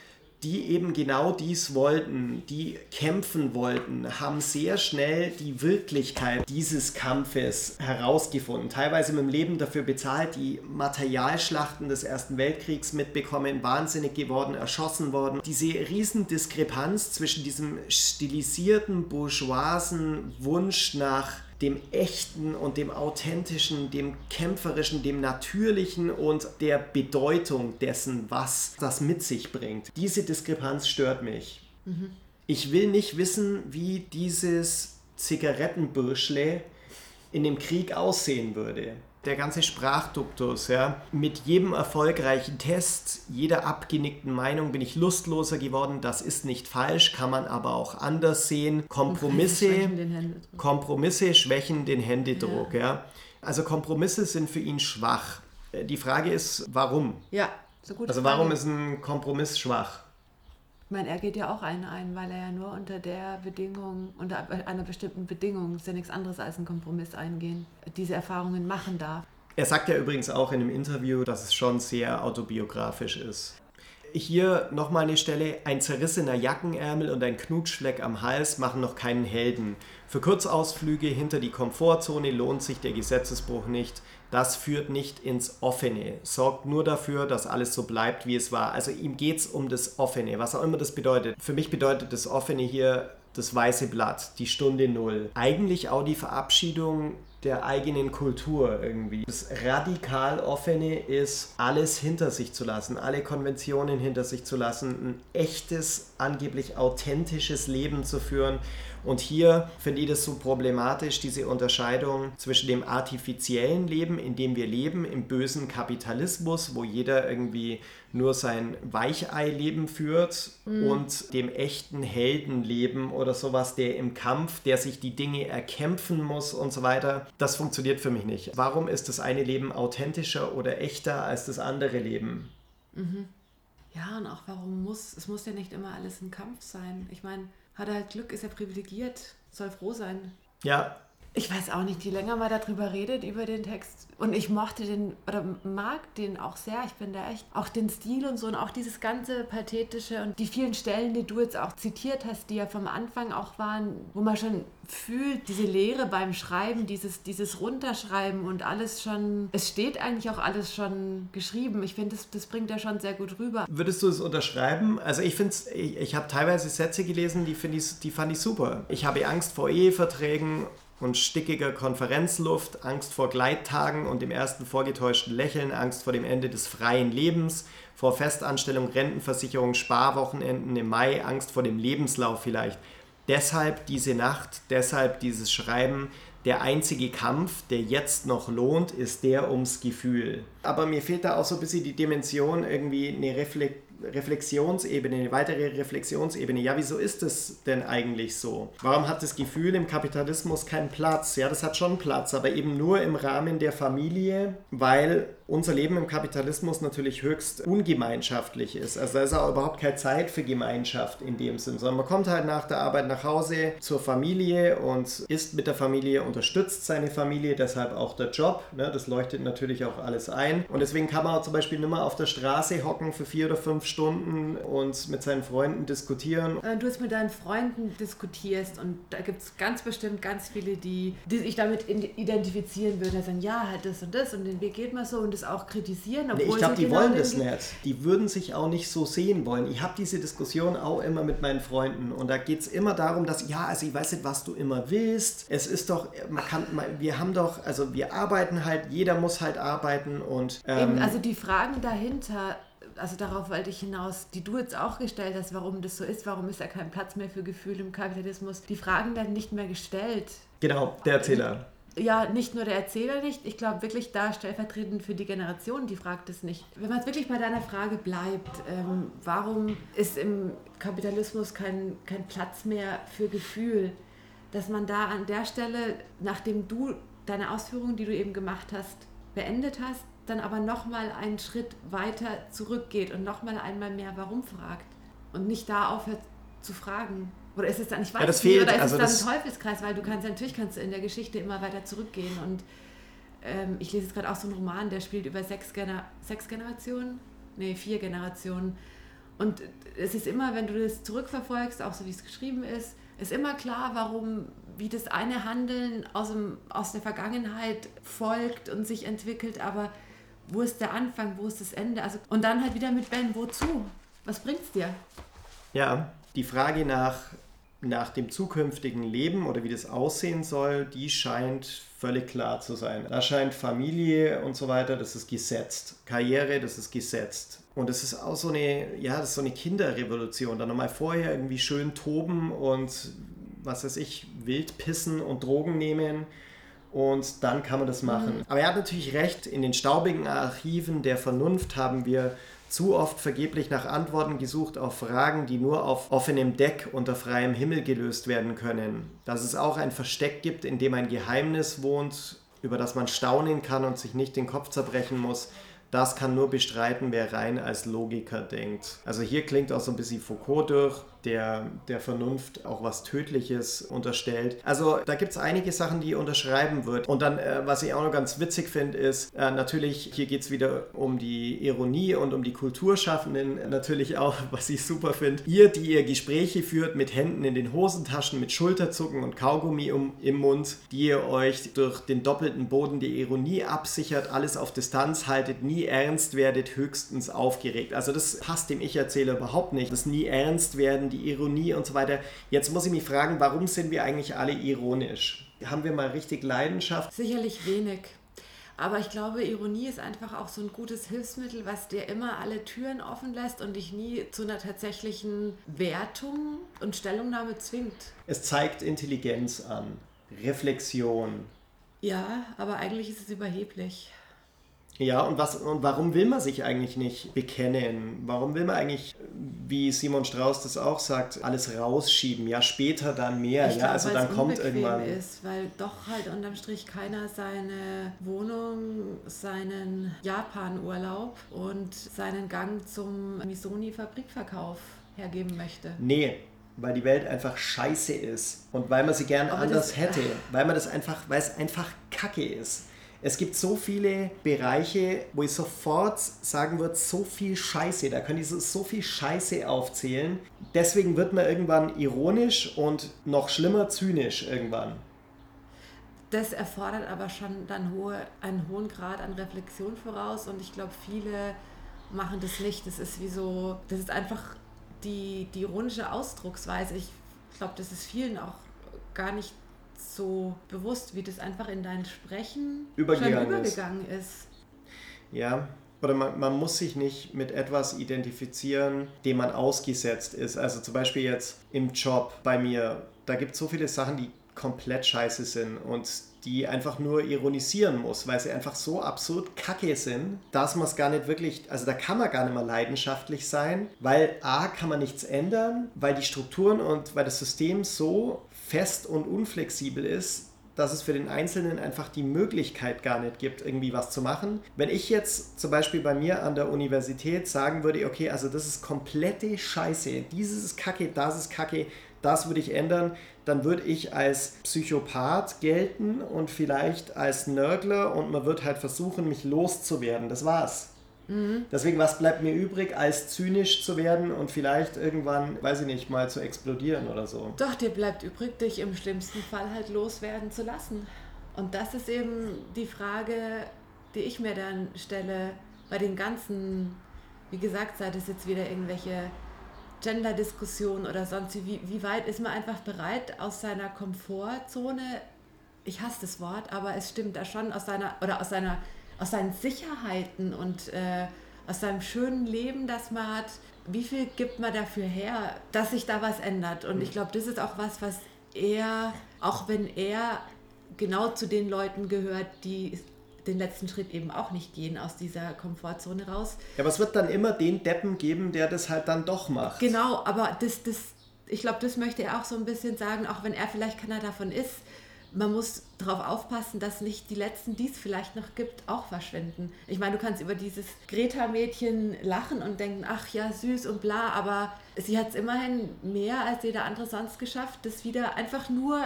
die eben genau dies wollten, die kämpfen wollten, haben sehr schnell die Wirklichkeit dieses Kampfes herausgefunden, teilweise mit dem Leben dafür bezahlt, die Materialschlachten des Ersten Weltkriegs mitbekommen, wahnsinnig geworden, erschossen worden. Diese Riesendiskrepanz zwischen diesem stilisierten, bourgeoisen Wunsch nach dem Echten und dem Authentischen, dem Kämpferischen, dem Natürlichen und der Bedeutung dessen, was das mit sich bringt. Diese Diskrepanz stört mich. Mhm. Ich will nicht wissen, wie dieses Zigarettenbürschle in dem Krieg aussehen würde der ganze Sprachduktus, ja. Mit jedem erfolgreichen Test, jeder abgenickten Meinung bin ich lustloser geworden. Das ist nicht falsch, kann man aber auch anders sehen. Kompromisse, schwächen Kompromisse schwächen den Händedruck, ja. ja. Also Kompromisse sind für ihn schwach. Äh, die Frage ist, warum? Ja, so gut. Also warum ist ein Kompromiss schwach? Ich meine, er geht ja auch einen ein, weil er ja nur unter der Bedingung, unter einer bestimmten Bedingung, ist ja nichts anderes als ein Kompromiss eingehen, diese Erfahrungen machen darf. Er sagt ja übrigens auch in einem Interview, dass es schon sehr autobiografisch ist. Hier nochmal eine Stelle, ein zerrissener Jackenärmel und ein Knutschfleck am Hals machen noch keinen Helden. Für Kurzausflüge hinter die Komfortzone lohnt sich der Gesetzesbruch nicht. Das führt nicht ins Offene, sorgt nur dafür, dass alles so bleibt, wie es war. Also ihm geht es um das Offene, was auch immer das bedeutet. Für mich bedeutet das Offene hier das weiße Blatt, die Stunde Null. Eigentlich auch die Verabschiedung der eigenen Kultur irgendwie. Das radikal offene ist, alles hinter sich zu lassen, alle Konventionen hinter sich zu lassen, ein echtes, angeblich authentisches Leben zu führen. Und hier finde ich das so problematisch, diese Unterscheidung zwischen dem artifiziellen Leben, in dem wir leben, im bösen Kapitalismus, wo jeder irgendwie nur sein Weichei-Leben führt mhm. und dem echten Heldenleben oder sowas, der im Kampf, der sich die Dinge erkämpfen muss und so weiter. Das funktioniert für mich nicht. Warum ist das eine Leben authentischer oder echter als das andere Leben? Mhm. Ja, und auch warum muss, es muss ja nicht immer alles ein Kampf sein. Ich meine, hat er halt Glück, ist er privilegiert, soll froh sein. Ja, ich weiß auch nicht, je länger man darüber redet, über den Text. Und ich mochte den, oder mag den auch sehr. Ich bin da echt, auch den Stil und so und auch dieses ganze Pathetische und die vielen Stellen, die du jetzt auch zitiert hast, die ja vom Anfang auch waren, wo man schon fühlt, diese Lehre beim Schreiben, dieses, dieses Runterschreiben und alles schon, es steht eigentlich auch alles schon geschrieben. Ich finde, das, das bringt er schon sehr gut rüber. Würdest du es unterschreiben? Also ich finde ich, ich habe teilweise Sätze gelesen, die, ich, die fand ich super. Ich habe Angst vor Eheverträgen und stickiger Konferenzluft, Angst vor Gleittagen und dem ersten vorgetäuschten Lächeln, Angst vor dem Ende des freien Lebens, vor Festanstellung, Rentenversicherung, Sparwochenenden im Mai, Angst vor dem Lebenslauf vielleicht. Deshalb diese Nacht, deshalb dieses Schreiben. Der einzige Kampf, der jetzt noch lohnt, ist der ums Gefühl. Aber mir fehlt da auch so ein bisschen die Dimension, irgendwie eine Reflexion Reflexionsebene, eine weitere Reflexionsebene. Ja, wieso ist es denn eigentlich so? Warum hat das Gefühl im Kapitalismus keinen Platz? Ja, das hat schon Platz, aber eben nur im Rahmen der Familie, weil unser Leben im Kapitalismus natürlich höchst ungemeinschaftlich ist. Also da ist auch überhaupt keine Zeit für Gemeinschaft in dem Sinn, sondern man kommt halt nach der Arbeit nach Hause zur Familie und ist mit der Familie, unterstützt seine Familie, deshalb auch der Job. Ne? Das leuchtet natürlich auch alles ein. Und deswegen kann man auch zum Beispiel nicht mehr auf der Straße hocken für vier oder fünf Stunden und mit seinen Freunden diskutieren. Wenn du es mit deinen Freunden diskutierst und da gibt es ganz bestimmt ganz viele, die, die sich damit identifizieren würden, sagen, ja, halt das und das und den Weg geht man so und das auch kritisieren. Nee, ich glaube, die genau wollen das nicht. Die würden sich auch nicht so sehen wollen. Ich habe diese Diskussion auch immer mit meinen Freunden und da geht es immer darum, dass, ja, also ich weiß nicht, was du immer willst. Es ist doch, man kann, wir haben doch, also wir arbeiten halt, jeder muss halt arbeiten und... Ähm, Eben, also die Fragen dahinter also darauf wollte ich hinaus, die du jetzt auch gestellt hast, warum das so ist, warum ist da kein Platz mehr für Gefühle im Kapitalismus. Die Fragen werden nicht mehr gestellt. Genau, der Erzähler ja, nicht nur der Erzähler nicht, ich glaube wirklich da stellvertretend für die Generation, die fragt es nicht. Wenn man jetzt wirklich bei deiner Frage bleibt, ähm, warum ist im Kapitalismus kein, kein Platz mehr für Gefühl, dass man da an der Stelle, nachdem du deine Ausführungen, die du eben gemacht hast, beendet hast, dann aber nochmal einen Schritt weiter zurückgeht und nochmal einmal mehr warum fragt? Und nicht da aufhört zu fragen. Oder ist es dann, ich weiß ja, das fehlt, oder ist also es dann ein Teufelskreis, weil du kannst natürlich kannst du in der Geschichte immer weiter zurückgehen. Und ähm, ich lese jetzt gerade auch so einen Roman, der spielt über sechs, Gener sechs Generationen, nee, vier Generationen. Und es ist immer, wenn du das zurückverfolgst, auch so wie es geschrieben ist, ist immer klar, warum, wie das eine Handeln aus, dem, aus der Vergangenheit folgt und sich entwickelt, aber wo ist der Anfang, wo ist das Ende? Also, und dann halt wieder mit Ben, wozu? Was bringt es dir? Ja, die Frage nach nach dem zukünftigen Leben oder wie das aussehen soll, die scheint völlig klar zu sein. Da scheint Familie und so weiter, das ist gesetzt. Karriere, das ist gesetzt. Und es ist auch so eine, ja, das ist so eine Kinderrevolution. Dann nochmal vorher irgendwie schön toben und was weiß ich, wild pissen und Drogen nehmen und dann kann man das machen. Mhm. Aber er hat natürlich recht, in den staubigen Archiven der Vernunft haben wir zu oft vergeblich nach Antworten gesucht auf Fragen, die nur auf offenem Deck unter freiem Himmel gelöst werden können. Dass es auch ein Versteck gibt, in dem ein Geheimnis wohnt, über das man staunen kann und sich nicht den Kopf zerbrechen muss, das kann nur bestreiten, wer rein als Logiker denkt. Also hier klingt auch so ein bisschen Foucault durch, der der Vernunft auch was Tödliches unterstellt. Also da gibt es einige Sachen, die unterschreiben wird. Und dann, äh, was ich auch noch ganz witzig finde, ist äh, natürlich, hier geht es wieder um die Ironie und um die Kulturschaffenden. Natürlich auch, was ich super finde, ihr, die ihr Gespräche führt mit Händen in den Hosentaschen, mit Schulterzucken und Kaugummi um, im Mund, die ihr euch durch den doppelten Boden der Ironie absichert, alles auf Distanz haltet, nie ernst werdet, höchstens aufgeregt. Also das passt dem Ich-Erzähler überhaupt nicht. Das nie ernst werden, die Ironie und so weiter. Jetzt muss ich mich fragen, warum sind wir eigentlich alle ironisch? Haben wir mal richtig Leidenschaft? Sicherlich wenig. Aber ich glaube, Ironie ist einfach auch so ein gutes Hilfsmittel, was dir immer alle Türen offen lässt und dich nie zu einer tatsächlichen Wertung und Stellungnahme zwingt. Es zeigt Intelligenz an, Reflexion. Ja, aber eigentlich ist es überheblich. Ja, und, was, und warum will man sich eigentlich nicht bekennen? Warum will man eigentlich, wie Simon Strauß das auch sagt, alles rausschieben? Ja, später dann mehr. Ich ja, glaub, also dann kommt irgendwann. ist, weil doch halt unterm Strich keiner seine Wohnung, seinen Japan-Urlaub und seinen Gang zum Misoni-Fabrikverkauf hergeben möchte. Nee, weil die Welt einfach scheiße ist und weil man sie gern Aber anders hätte, weil man das einfach, weil es einfach Kacke ist. Es gibt so viele Bereiche, wo ich sofort sagen würde, so viel Scheiße, da können die so, so viel Scheiße aufzählen. Deswegen wird man irgendwann ironisch und noch schlimmer zynisch irgendwann. Das erfordert aber schon dann hohe, einen hohen Grad an Reflexion voraus und ich glaube, viele machen das nicht. Das ist wie so, das ist einfach die, die ironische Ausdrucksweise. Ich glaube, das ist vielen auch gar nicht so bewusst, wie das einfach in dein Sprechen Übergegangen schon ist. übergegangen ist. Ja, oder man, man muss sich nicht mit etwas identifizieren, dem man ausgesetzt ist. Also zum Beispiel jetzt im Job bei mir, da gibt es so viele Sachen, die komplett scheiße sind und die einfach nur ironisieren muss, weil sie einfach so absurd kacke sind, dass man es gar nicht wirklich, also da kann man gar nicht mehr leidenschaftlich sein, weil A, kann man nichts ändern, weil die Strukturen und weil das System so fest und unflexibel ist, dass es für den Einzelnen einfach die Möglichkeit gar nicht gibt, irgendwie was zu machen. Wenn ich jetzt zum Beispiel bei mir an der Universität sagen würde, okay, also das ist komplette Scheiße, dieses ist Kacke, das ist Kacke, das würde ich ändern, dann würde ich als Psychopath gelten und vielleicht als Nörgler und man wird halt versuchen, mich loszuwerden. Das war's. Deswegen, was bleibt mir übrig, als zynisch zu werden und vielleicht irgendwann, weiß ich nicht, mal zu explodieren oder so? Doch, dir bleibt übrig, dich im schlimmsten Fall halt loswerden zu lassen. Und das ist eben die Frage, die ich mir dann stelle bei den ganzen, wie gesagt, sei das jetzt wieder irgendwelche Gender-Diskussionen oder sonst wie, wie weit ist man einfach bereit, aus seiner Komfortzone, ich hasse das Wort, aber es stimmt da schon, aus seiner, oder aus seiner, aus seinen Sicherheiten und äh, aus seinem schönen Leben, das man hat, wie viel gibt man dafür her, dass sich da was ändert? Und ich glaube, das ist auch was, was er, auch wenn er genau zu den Leuten gehört, die den letzten Schritt eben auch nicht gehen aus dieser Komfortzone raus. Ja, aber es wird dann immer den Deppen geben, der das halt dann doch macht. Genau, aber das, das, ich glaube, das möchte er auch so ein bisschen sagen, auch wenn er vielleicht keiner davon ist. Man muss darauf aufpassen, dass nicht die letzten, die es vielleicht noch gibt, auch verschwinden. Ich meine, du kannst über dieses Greta-Mädchen lachen und denken, ach ja, süß und bla, aber sie hat es immerhin mehr als jeder andere sonst geschafft, das wieder einfach nur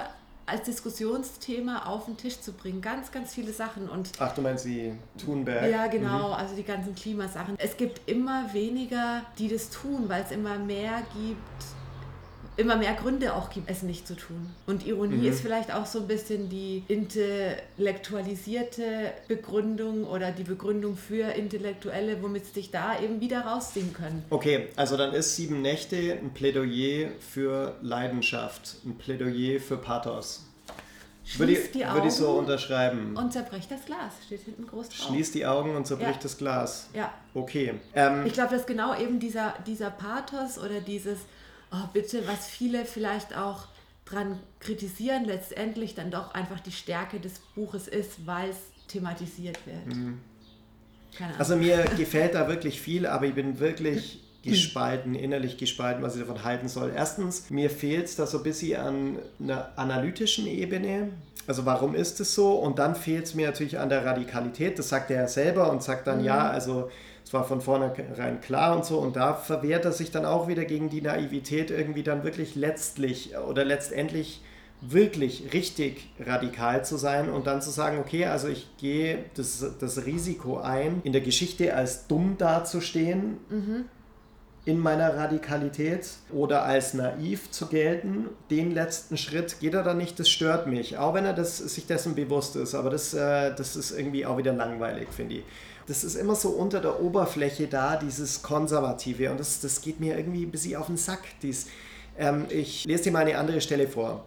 als Diskussionsthema auf den Tisch zu bringen. Ganz, ganz viele Sachen und Ach, du meinst wie Thunberg? ja, genau, also die ganzen Klimasachen. Es gibt immer weniger, die das tun, weil es immer mehr gibt, immer mehr Gründe auch gibt, es nicht zu tun. Und Ironie Mhm. ist vielleicht auch so ein bisschen die intellektualisierte Begründung oder die Begründung für Intellektuelle, womit sie sich da eben wieder rausziehen können. Okay, also dann ist Sieben Nächte ein Plädoyer für Leidenschaft, ein Plädoyer für Pathos. Würde ich, Augen würde ich so unterschreiben. und zerbricht das Glas, steht hinten groß drauf. Schließ die Augen und zerbricht Ja. das Glas. Ja, Okay. Ähm, Ich glaube, dass genau eben dieser, dieser Pathos oder dieses, oh bitte, was viele vielleicht auch dran kritisieren, letztendlich dann doch einfach die Stärke des Buches ist, weil es thematisiert wird. Mhm. also mir gefällt da wirklich viel, aber ich bin wirklich gespalten, innerlich gespalten, was ich davon halten soll. Erstens, mir fehlt es da so ein bisschen an einer analytischen Ebene. Also warum ist es so? Und dann fehlt es mir natürlich an der Radikalität. Das sagt er ja selber und sagt dann, ja, also es war von vornherein klar und so. Und da verwehrt er sich dann auch wieder gegen die Naivität, irgendwie dann wirklich letztlich oder letztendlich wirklich richtig radikal zu sein und dann zu sagen, okay, also ich gehe das, das Risiko ein, in der Geschichte als dumm dazustehen. Mhm in meiner Radikalität oder als naiv zu gelten. Den letzten Schritt geht er dann nicht, das stört mich, auch wenn er das, sich dessen bewusst ist. Aber das, äh, das ist irgendwie auch wieder langweilig, finde ich. Das ist immer so unter der Oberfläche da, dieses Konservative. Und das, das geht mir irgendwie ein bisschen auf den Sack. Dies, ähm, ich lese dir mal eine andere Stelle vor.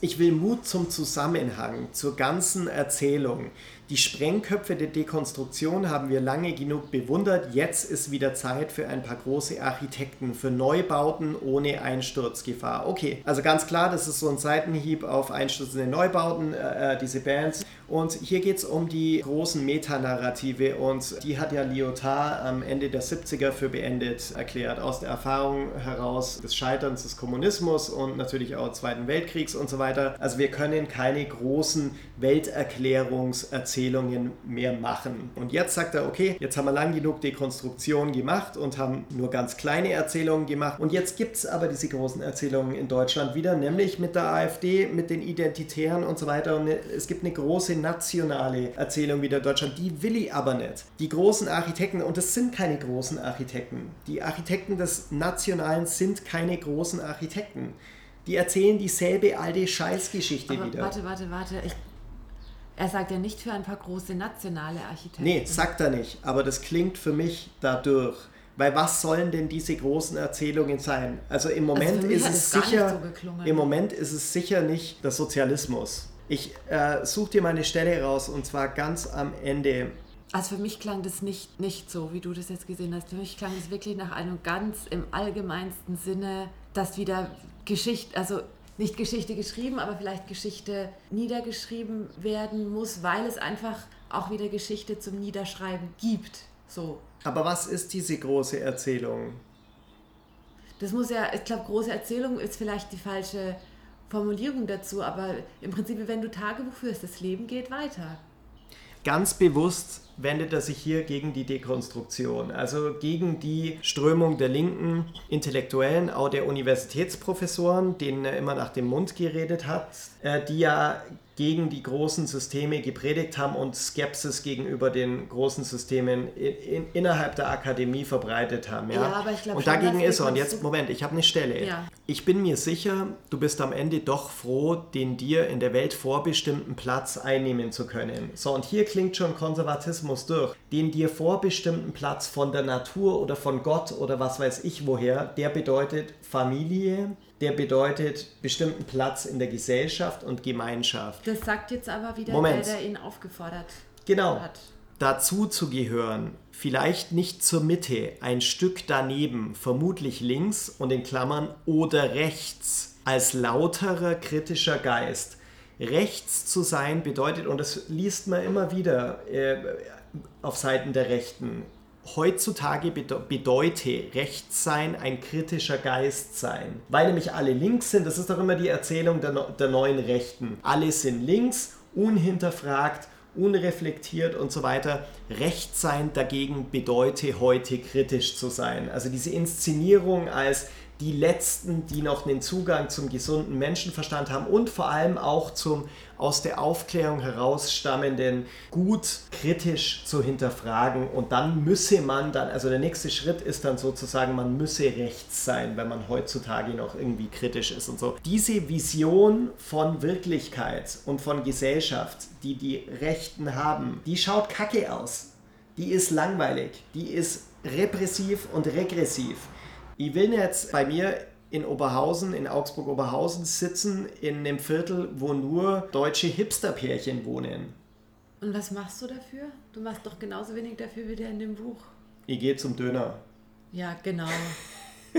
Ich will Mut zum Zusammenhang, zur ganzen Erzählung. Die Sprengköpfe der Dekonstruktion haben wir lange genug bewundert. Jetzt ist wieder Zeit für ein paar große Architekten, für Neubauten ohne Einsturzgefahr. Okay, also ganz klar, das ist so ein Seitenhieb auf einstürzende Neubauten, äh, äh diese Bands. Und hier geht es um die großen Metanarrative und die hat ja Lyotard am Ende der 70er für beendet erklärt, aus der Erfahrung heraus des Scheiterns des Kommunismus und natürlich auch Zweiten Weltkriegs und so weiter. Also wir können keine großen Welterklärungserzählungen mehr machen. Und jetzt sagt er, okay, jetzt haben wir lang genug Dekonstruktion gemacht und haben nur ganz kleine Erzählungen gemacht. Und jetzt gibt es aber diese großen Erzählungen in Deutschland wieder, nämlich mit der AfD, mit den Identitären und so weiter. Und es gibt eine große nationale Erzählung wieder Deutschland. Die will ich aber nicht. Die großen Architekten, und das sind keine großen Architekten, die Architekten des Nationalen sind keine großen Architekten. Die erzählen dieselbe alte Scheißgeschichte aber wieder. Warte, warte, warte. Ich, er sagt ja nicht für ein paar große nationale Architekten. Nee, sagt er nicht. Aber das klingt für mich dadurch. Weil was sollen denn diese großen Erzählungen sein? Also im also Moment also ist es sicher, so im Moment ist es sicher nicht der Sozialismus. Ich äh, suche dir mal eine Stelle raus und zwar ganz am Ende. Also für mich klang das nicht, nicht so, wie du das jetzt gesehen hast. Für mich klang es wirklich nach einem ganz im allgemeinsten Sinne, dass wieder Geschichte, also nicht Geschichte geschrieben, aber vielleicht Geschichte niedergeschrieben werden muss, weil es einfach auch wieder Geschichte zum Niederschreiben gibt. So. Aber was ist diese große Erzählung? Das muss ja, ich glaube, große Erzählung ist vielleicht die falsche Formulierung dazu, aber im Prinzip, wenn du Tagebuch führst, das Leben geht weiter. Ganz bewusst wendet er sich hier gegen die Dekonstruktion, also gegen die Strömung der linken Intellektuellen, auch der Universitätsprofessoren, denen er immer nach dem Mund geredet hat, äh, die ja gegen die großen Systeme gepredigt haben und Skepsis gegenüber den großen Systemen in, in, innerhalb der Akademie verbreitet haben. Ja, ja aber ich glaube Und dagegen ist er. Und jetzt, Moment, ich habe eine Stelle. Ja. Ich bin mir sicher, du bist am Ende doch froh, den dir in der Welt vorbestimmten Platz einnehmen zu können. So, und hier klingt schon Konservatismus durch. Den dir vorbestimmten Platz von der Natur oder von Gott oder was weiß ich woher, der bedeutet Familie, der bedeutet bestimmten Platz in der Gesellschaft und Gemeinschaft. Das sagt jetzt aber wieder Moment. der, der ihn aufgefordert genau. hat. Dazu zu gehören, vielleicht nicht zur Mitte, ein Stück daneben, vermutlich links und in Klammern oder rechts, als lauterer kritischer Geist. Rechts zu sein bedeutet, und das liest man immer wieder äh, auf Seiten der Rechten, heutzutage bedeute rechts sein ein kritischer Geist sein. Weil nämlich alle links sind, das ist doch immer die Erzählung der, der neuen Rechten. Alle sind links, unhinterfragt, unreflektiert und so weiter. Recht sein dagegen bedeute heute kritisch zu sein. Also diese Inszenierung als die Letzten, die noch einen Zugang zum gesunden Menschenverstand haben und vor allem auch zum aus der Aufklärung herausstammenden gut kritisch zu hinterfragen und dann müsse man dann, also der nächste Schritt ist dann sozusagen, man müsse rechts sein, wenn man heutzutage noch irgendwie kritisch ist und so. Diese Vision von Wirklichkeit und von Gesellschaft, die die Rechten haben, die schaut kacke aus. Die ist langweilig, die ist repressiv und regressiv. Ich will jetzt bei mir in Oberhausen, in Augsburg-Oberhausen sitzen, in einem Viertel, wo nur deutsche Hipster-Pärchen wohnen. Und was machst du dafür? Du machst doch genauso wenig dafür wie der in dem Buch. Ich gehe zum Döner. Ja, genau.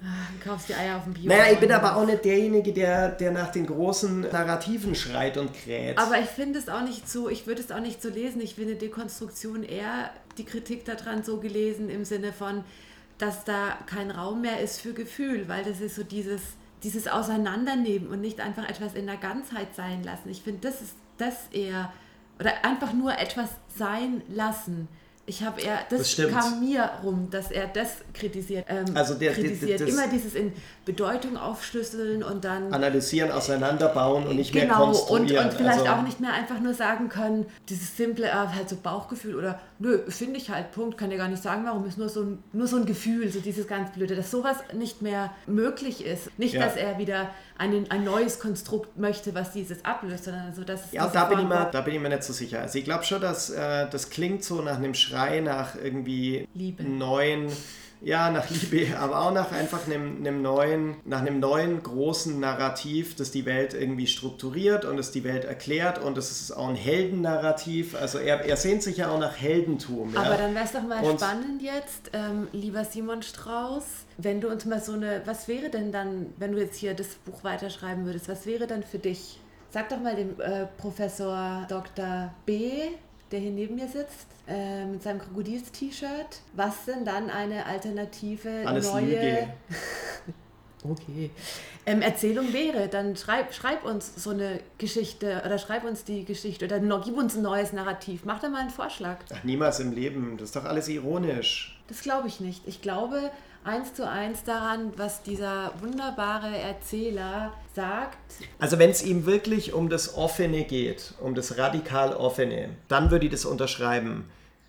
Ah, du kaufst die Eier auf dem Bio. Naja, ich bin aber auch nicht derjenige, der, der nach den großen Narrativen schreit und kräht. Aber ich finde es auch nicht so, ich würde es auch nicht so lesen. Ich finde Dekonstruktion eher die Kritik daran so gelesen im Sinne von, dass da kein Raum mehr ist für Gefühl, weil das ist so dieses, dieses Auseinandernehmen und nicht einfach etwas in der Ganzheit sein lassen. Ich finde, das ist das eher, oder einfach nur etwas sein lassen. Ich habe eher, das, das kam mir rum, dass er das kritisiert. Ähm, also der, kritisiert. Der, der, Immer dieses in Bedeutung aufschlüsseln und dann analysieren, auseinanderbauen und nicht genau, mehr konstruieren. Und, und vielleicht also, auch nicht mehr einfach nur sagen können, dieses simple, äh, halt so Bauchgefühl oder nö, finde ich halt, Punkt, kann dir gar nicht sagen, warum ist nur so ein, nur so ein Gefühl, so dieses ganz Blöde, dass sowas nicht mehr möglich ist. Nicht, ja. dass er wieder ein, ein neues Konstrukt möchte, was dieses ablöst, sondern so, dass Ja, da bin, ich mir, da bin ich mir nicht so sicher. Also ich glaube schon, dass äh, das klingt so nach einem Schrei nach irgendwie Liebe. neuen ja, nach Liebe, aber auch nach einfach einem, einem, neuen, nach einem neuen großen Narrativ, das die Welt irgendwie strukturiert und das die Welt erklärt und das ist auch ein Heldennarrativ. Also er, er sehnt sich ja auch nach Heldentum. Aber dann wäre es doch mal und spannend jetzt, ähm, lieber Simon Strauß, wenn du uns mal so eine, was wäre denn dann, wenn du jetzt hier das Buch weiterschreiben würdest, was wäre dann für dich? Sag doch mal dem äh, Professor Dr. B, der hier neben mir sitzt, äh, mit seinem Krokodils-T-Shirt. Was denn dann eine alternative Alles neue okay. Ähm, Erzählung wäre? Dann schreib, schreib uns so eine Geschichte oder schreib uns die Geschichte oder noch, gib uns ein neues Narrativ. Mach da mal einen Vorschlag. Ach, niemals im Leben. Das ist doch alles ironisch. Das glaube ich nicht. Ich glaube, eins zu eins daran, was dieser wunderbare Erzähler sagt. Also wenn es ihm wirklich um das Offene geht, um das radikal Offene, dann würde ich das unterschreiben.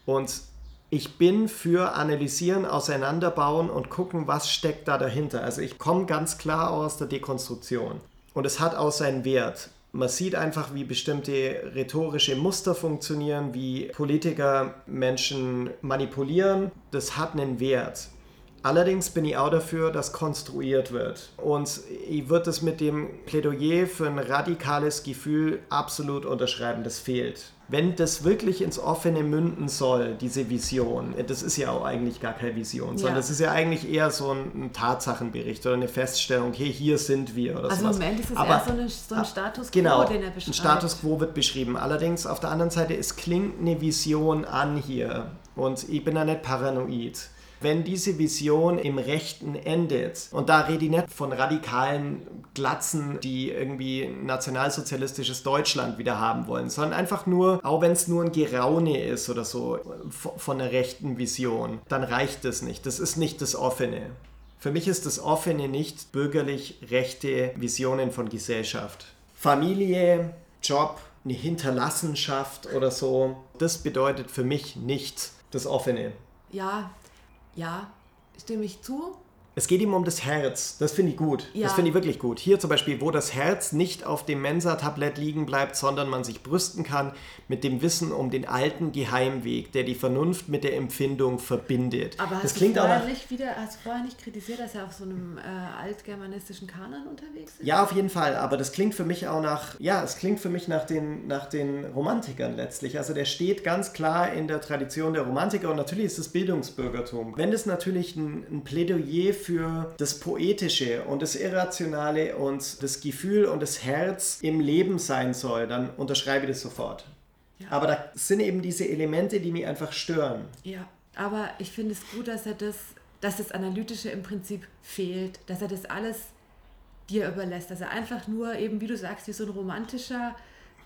Und ich bin für analysieren, auseinanderbauen und gucken, was steckt da dahinter. Also ich komme ganz klar aus der Dekonstruktion. Und es hat auch seinen Wert. Man sieht einfach, wie bestimmte rhetorische Muster funktionieren, wie Politiker Menschen manipulieren. Das hat einen Wert. Allerdings bin ich auch dafür, dass konstruiert wird. Und ich würde es mit dem Plädoyer für ein radikales Gefühl absolut unterschreiben. Das fehlt. Wenn das wirklich ins Offene münden soll, diese Vision, das ist ja auch eigentlich gar keine Vision, sondern das ist ja eigentlich eher so ein, Tatsachenbericht oder eine Feststellung, hey, hier sind wir oder Also sowas. im Moment ist es Aber, eher so, eine, so ein Status quo, genau, den er beschreibt. Ein Status quo wird beschrieben. Allerdings auf der anderen Seite, es klingt eine Vision an hier und ich bin da nicht paranoid wenn diese Vision im Rechten endet, und da rede ich nicht von radikalen Glatzen, die irgendwie nationalsozialistisches Deutschland wieder haben wollen, sondern einfach nur, auch wenn es nur ein Geraune ist oder so, von einer rechten Vision, dann reicht das nicht. Das ist nicht das Offene. Für mich ist das Offene nicht bürgerlich rechte Visionen von Gesellschaft. Familie, Job, eine Hinterlassenschaft oder so, das bedeutet für mich nicht das Offene. Ja, ja, stimme ich zu. Es geht ihm um das Herz. Das finde ich gut. Ja. Das finde ich wirklich gut. Hier zum Beispiel, wo das Herz nicht auf dem Mensa-Tablett liegen bleibt, sondern man sich brüsten kann mit dem Wissen um den alten Geheimweg, der die Vernunft mit der Empfindung verbindet. Aber das hast, klingt du vorher auch nicht wieder, hast du vorher nicht kritisiert, dass er auf so einem äh, altgermanistischen Kanon unterwegs ist? Ja, auf jeden Fall. Aber das klingt für mich auch nach, ja, es klingt für mich nach den, nach den Romantikern letztlich. Also der steht ganz klar in der Tradition der Romantiker und natürlich ist es Bildungsbürgertum. Wenn es natürlich ein, ein Plädoyer für für das Poetische und das Irrationale und das Gefühl und das Herz im Leben sein soll, dann unterschreibe ich das sofort. Ja. Aber da sind eben diese Elemente, die mich einfach stören. Ja, aber ich finde es gut, dass er das, dass das Analytische im Prinzip fehlt, dass er das alles dir überlässt, dass er einfach nur eben, wie du sagst, wie so ein romantischer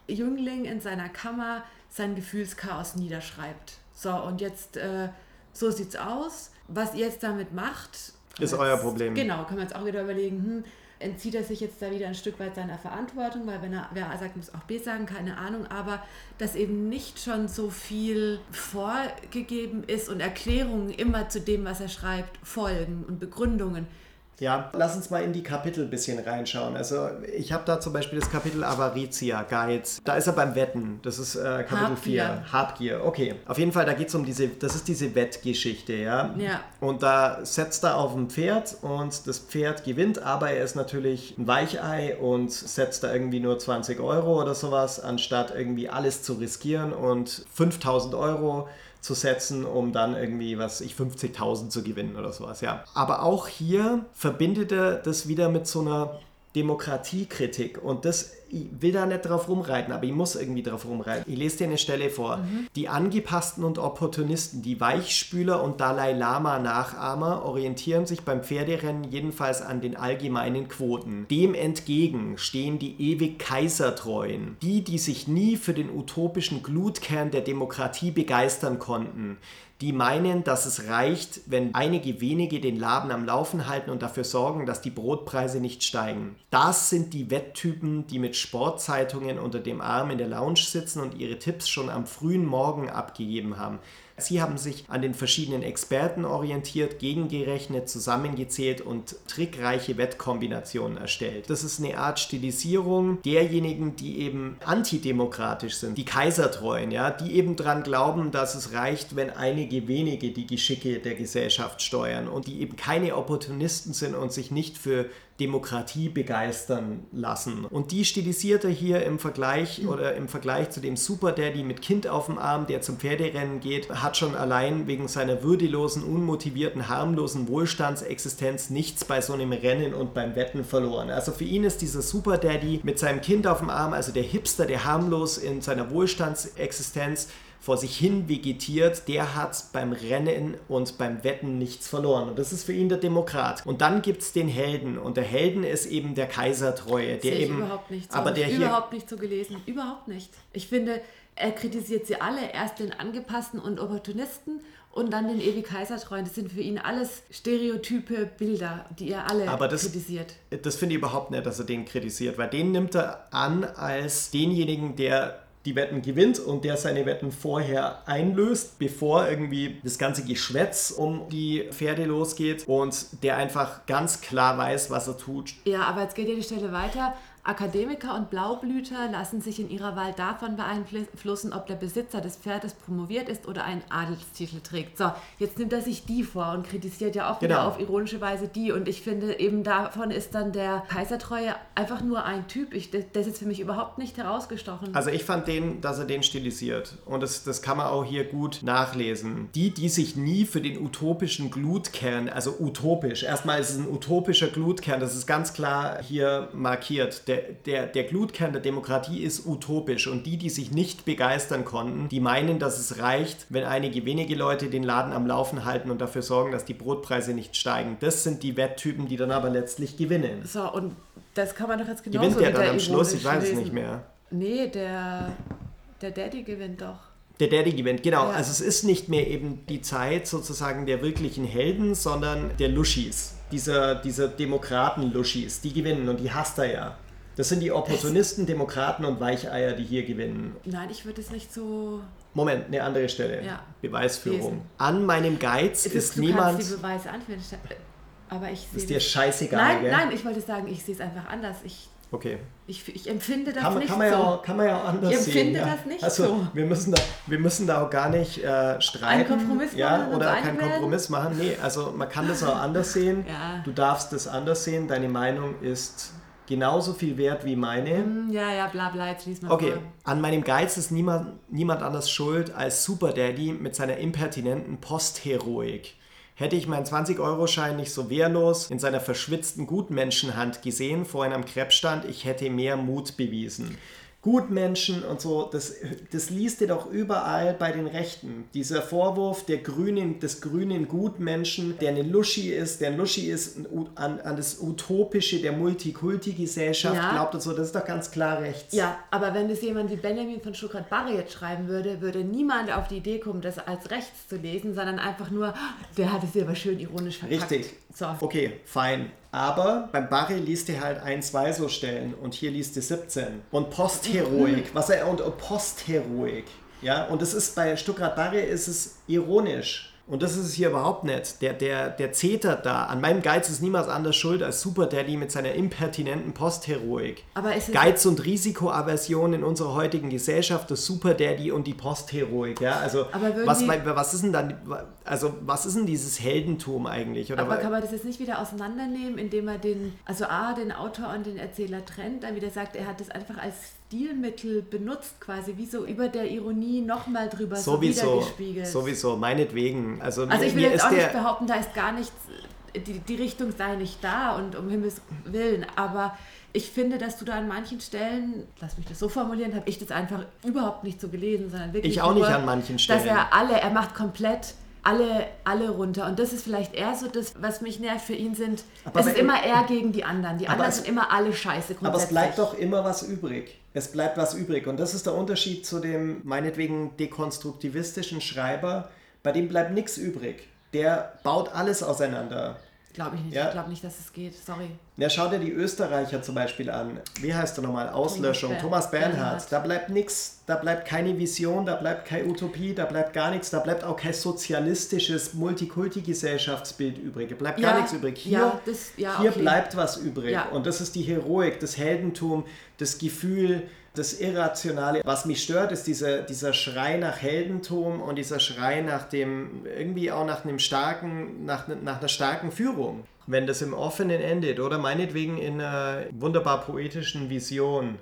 Jüngling in seiner Kammer sein Gefühlschaos niederschreibt. So, und jetzt, äh, so sieht's aus. Was ihr jetzt damit macht, ist euer Problem. Genau, kann man jetzt auch wieder überlegen, hm, entzieht er sich jetzt da wieder ein Stück weit seiner Verantwortung, weil wenn er, wer A sagt, muss auch B sagen, keine Ahnung, aber dass eben nicht schon so viel vorgegeben ist und Erklärungen immer zu dem, was er schreibt, folgen und Begründungen. Ja, lass uns mal in die Kapitel ein bisschen reinschauen. Also ich habe da zum Beispiel das Kapitel Avaritia, Guides. Da ist er beim Wetten. Das ist äh, Kapitel 4. Habgier. Okay. Auf jeden Fall, da geht es um diese, das ist diese Wettgeschichte, ja? Ja. Und da setzt er auf ein Pferd und das Pferd gewinnt, aber er ist natürlich ein Weichei und setzt da irgendwie nur 20 Euro oder sowas, anstatt irgendwie alles zu riskieren und 5000 Euro zu setzen, um dann irgendwie, was ich, 50.000 zu gewinnen oder sowas, ja. Aber auch hier verbindet er das wieder mit so einer Demokratiekritik und das ich will da nicht drauf rumreiten, aber ich muss irgendwie drauf rumreiten. Ich lese dir eine Stelle vor. Mhm. Die Angepassten und Opportunisten, die Weichspüler und Dalai Lama-Nachahmer orientieren sich beim Pferderennen jedenfalls an den allgemeinen Quoten. Dem entgegen stehen die ewig Kaisertreuen, die, die sich nie für den utopischen Glutkern der Demokratie begeistern konnten, die meinen, dass es reicht, wenn einige wenige den Laden am Laufen halten und dafür sorgen, dass die Brotpreise nicht steigen. Das sind die Wetttypen, die mit Sportzeitungen unter dem Arm in der Lounge sitzen und ihre Tipps schon am frühen Morgen abgegeben haben. Sie haben sich an den verschiedenen Experten orientiert, gegengerechnet, zusammengezählt und trickreiche Wettkombinationen erstellt. Das ist eine Art Stilisierung derjenigen, die eben antidemokratisch sind, die Kaisertreuen, ja, die eben daran glauben, dass es reicht, wenn einige wenige die Geschicke der Gesellschaft steuern und die eben keine Opportunisten sind und sich nicht für Demokratie begeistern lassen. Und die stilisiert er hier im Vergleich oder im Vergleich zu dem Super Daddy mit Kind auf dem Arm, der zum Pferderennen geht, hat schon allein wegen seiner würdelosen, unmotivierten, harmlosen Wohlstandsexistenz nichts bei so einem Rennen und beim Wetten verloren. Also für ihn ist dieser Super Daddy mit seinem Kind auf dem Arm, also der Hipster, der harmlos in seiner Wohlstandsexistenz vor sich hin vegetiert, der hat beim Rennen und beim Wetten nichts verloren. Und das ist für ihn der Demokrat. Und dann gibt es den Helden. Und der Helden ist eben der Kaisertreue. Der Sehe eben, überhaupt nicht so. Aber der hier, überhaupt nicht so gelesen. Überhaupt nicht. Ich finde, er kritisiert sie alle. Erst den Angepassten und Opportunisten und dann den ewig Kaisertreuen. Das sind für ihn alles stereotype Bilder, die er alle Aber das, kritisiert. Das finde ich überhaupt nicht, dass er den kritisiert, weil den nimmt er an als denjenigen, der die Wetten gewinnt und der seine Wetten vorher einlöst, bevor irgendwie das ganze Geschwätz um die Pferde losgeht und der einfach ganz klar weiß, was er tut. Ja, aber jetzt geht ja die Stelle weiter. Akademiker und Blaublüter lassen sich in ihrer Wahl davon beeinflussen, ob der Besitzer des Pferdes promoviert ist oder einen Adelstitel trägt. So, jetzt nimmt er sich die vor und kritisiert ja auch genau. wieder auf ironische Weise die. Und ich finde, eben davon ist dann der Kaisertreue einfach nur ein Typ. Ich, das ist für mich überhaupt nicht herausgestochen. Also ich fand den, dass er den stilisiert. Und das, das kann man auch hier gut nachlesen. Die, die sich nie für den utopischen Glutkern, also utopisch, erstmal ist es ein utopischer Glutkern, das ist ganz klar hier markiert. Der der, der, der Glutkern der Demokratie ist utopisch und die, die sich nicht begeistern konnten, die meinen, dass es reicht, wenn einige wenige Leute den Laden am Laufen halten und dafür sorgen, dass die Brotpreise nicht steigen. Das sind die Wetttypen, die dann aber letztlich gewinnen. So, und das kann man doch jetzt genauso Gewinnt der dann am Schluss? Ich weiß es nicht mehr. Nee, der, der Daddy gewinnt doch. Der Daddy gewinnt, genau. Ja. Also es ist nicht mehr eben die Zeit sozusagen der wirklichen Helden, sondern der Luschis. Dieser, dieser Demokraten-Luschis, die gewinnen und die hasst er ja. Das sind die Opportunisten, Demokraten und Weicheier, die hier gewinnen. Nein, ich würde es nicht so. Moment, eine andere Stelle. Ja. Beweisführung. Lesen. An meinem Geiz ist, ist du niemand. Die Beweise anführen, aber ich sehe. Ist dir scheißegal, Nein, gell? nein, ich wollte sagen, ich sehe es einfach anders. Ich, okay. Ich, ich empfinde das kann, nicht kann man so. Ja auch, kann man ja auch anders sehen. Ich empfinde sehen, das nicht also, so. Wir müssen, da, wir müssen da auch gar nicht äh, streiten. Einen Kompromiss ja, machen oder keinen Kompromiss machen. Nee, also man kann das auch anders sehen. Ja. Du darfst das anders sehen. Deine Meinung ist genauso viel wert wie meine. Hm, ja, ja, bla bla, jetzt lies mal Okay, vor. an meinem Geiz ist niemand, niemand anders schuld als Super Daddy mit seiner impertinenten Postheroik. Hätte ich meinen 20-Euro-Schein nicht so wehrlos in seiner verschwitzten Gutmenschenhand gesehen, vorhin am Krebsstand, ich hätte mehr Mut bewiesen. Gutmenschen und so, das, das liest ihr doch überall bei den Rechten. Dieser Vorwurf der grünen, des grünen Gutmenschen, der eine Luschi ist, der ein Luschi ist an, an das Utopische der Multikulti-Gesellschaft ja. glaubt und so, das ist doch ganz klar rechts. Ja, aber wenn das jemand wie Benjamin von Stuttgart-Barre jetzt schreiben würde, würde niemand auf die Idee kommen, das als rechts zu lesen, sondern einfach nur, der hat es hier aber schön ironisch verpackt. Richtig. So. Okay, fein. Aber beim Barry liest er halt ein, zwei so Stellen und hier liest er 17. Und Postheroik, was er und, Postheroik. Ja, und es ist bei Stuttgart Barre ist es ironisch. Und das ist es hier überhaupt nicht. Der, der, der zetert da. An meinem Geiz ist niemals anders schuld als Super Daddy mit seiner impertinenten Postheroik. Aber ist Geiz und Risikoaversion in unserer heutigen Gesellschaft, das Super Daddy und die Postheroik. Ja? Also, was, was ist denn dann, also, was ist denn dieses Heldentum eigentlich? Oder aber kann man das jetzt nicht wieder auseinandernehmen, indem er den, also A, den Autor und den Erzähler trennt, dann wieder sagt, er hat das einfach als Stilmittel benutzt, quasi wie so über der Ironie nochmal drüber sowieso, so wiedergespiegelt. Sowieso, meinetwegen. Also, also ich will jetzt auch nicht behaupten, da ist gar nichts die, die Richtung sei nicht da und um Himmels Willen, aber ich finde, dass du da an manchen Stellen, lass mich das so formulieren, habe ich das einfach überhaupt nicht so gelesen, sondern wirklich. Ich auch nur, nicht an manchen Stellen. Dass er alle, er macht komplett alle, alle runter. Und das ist vielleicht eher so das, was mich nervt für ihn sind. Aber es ist immer er gegen die anderen. Die anderen es, sind immer alle scheiße Aber es bleibt doch immer was übrig. Es bleibt was übrig. Und das ist der Unterschied zu dem meinetwegen dekonstruktivistischen Schreiber. Bei dem bleibt nichts übrig. Der baut alles auseinander. Glaube ich nicht. Ja. Ich glaube nicht, dass es geht. Sorry. Ja, schau dir die Österreicher zum Beispiel an. Wie heißt er nochmal? Auslöschung. Thomas, Thomas Bernhard. Bernhard. Da bleibt nichts. Da bleibt keine Vision, da bleibt keine Utopie, da bleibt gar nichts. Da bleibt auch kein sozialistisches Multikulti-Gesellschaftsbild übrig. Da bleibt ja, gar nichts übrig. Hier, ja, das, hier okay. bleibt was übrig. Und das ist die Heroik, das Heldentum, das Gefühl, das Irrationale. Was mich stört, ist dieser, dieser Schrei nach Heldentum und dieser Schrei nach dem, irgendwie auch nach einem starken, nach, nach einer starken Führung. Wenn das im Offenen endet oder meinetwegen in einer wunderbar poetischen Vision,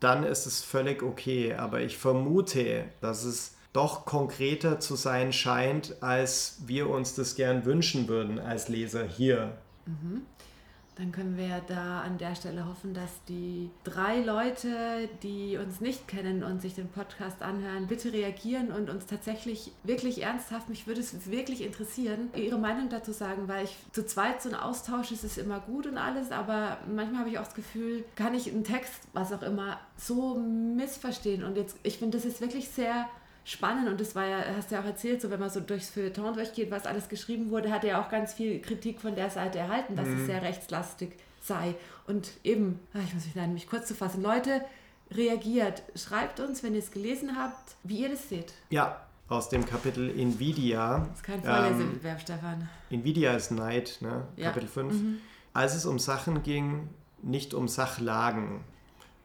dann ist es völlig okay. Aber ich vermute, dass es doch konkreter zu sein scheint, als wir uns das gern wünschen würden als Leser hier. Mhm dann können wir da an der Stelle hoffen, dass die drei Leute, die uns nicht kennen und sich den Podcast anhören, bitte reagieren und uns tatsächlich wirklich ernsthaft, mich würde es wirklich interessieren, ihre Meinung dazu sagen, weil ich zu zweit so ein Austausch ist es immer gut und alles, aber manchmal habe ich auch das Gefühl, kann ich einen Text, was auch immer, so missverstehen. Und jetzt, ich finde, das ist wirklich sehr spannend und das war ja, hast du ja auch erzählt, so wenn man so durchs Feuilleton durchgeht, was alles geschrieben wurde, hat er ja auch ganz viel Kritik von der Seite erhalten, dass mhm. es sehr rechtslastig sei. Und eben, ah, ich muss mich da nämlich kurz zu fassen, Leute, reagiert, schreibt uns, wenn ihr es gelesen habt, wie ihr das seht. Ja, aus dem Kapitel Nvidia. Das ist kein Vorlesewettbewerb, ähm, Stefan. Nvidia ist Neid, ne? Ja. Kapitel 5. Mhm. Als es um Sachen ging, nicht um Sachlagen,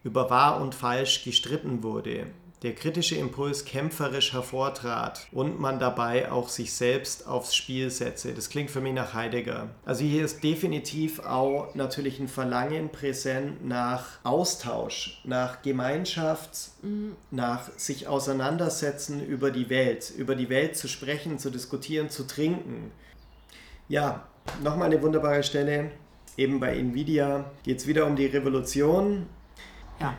über wahr und falsch gestritten wurde, der kritische Impuls kämpferisch hervortrat und man dabei auch sich selbst aufs Spiel setze. Das klingt für mich nach Heidegger. Also hier ist definitiv auch natürlich ein Verlangen präsent nach Austausch, nach Gemeinschaft, mhm. nach sich auseinandersetzen über die Welt, über die Welt zu sprechen, zu diskutieren, zu trinken. Ja, nochmal eine wunderbare Stelle. Eben bei Nvidia geht es wieder um die Revolution. Ja.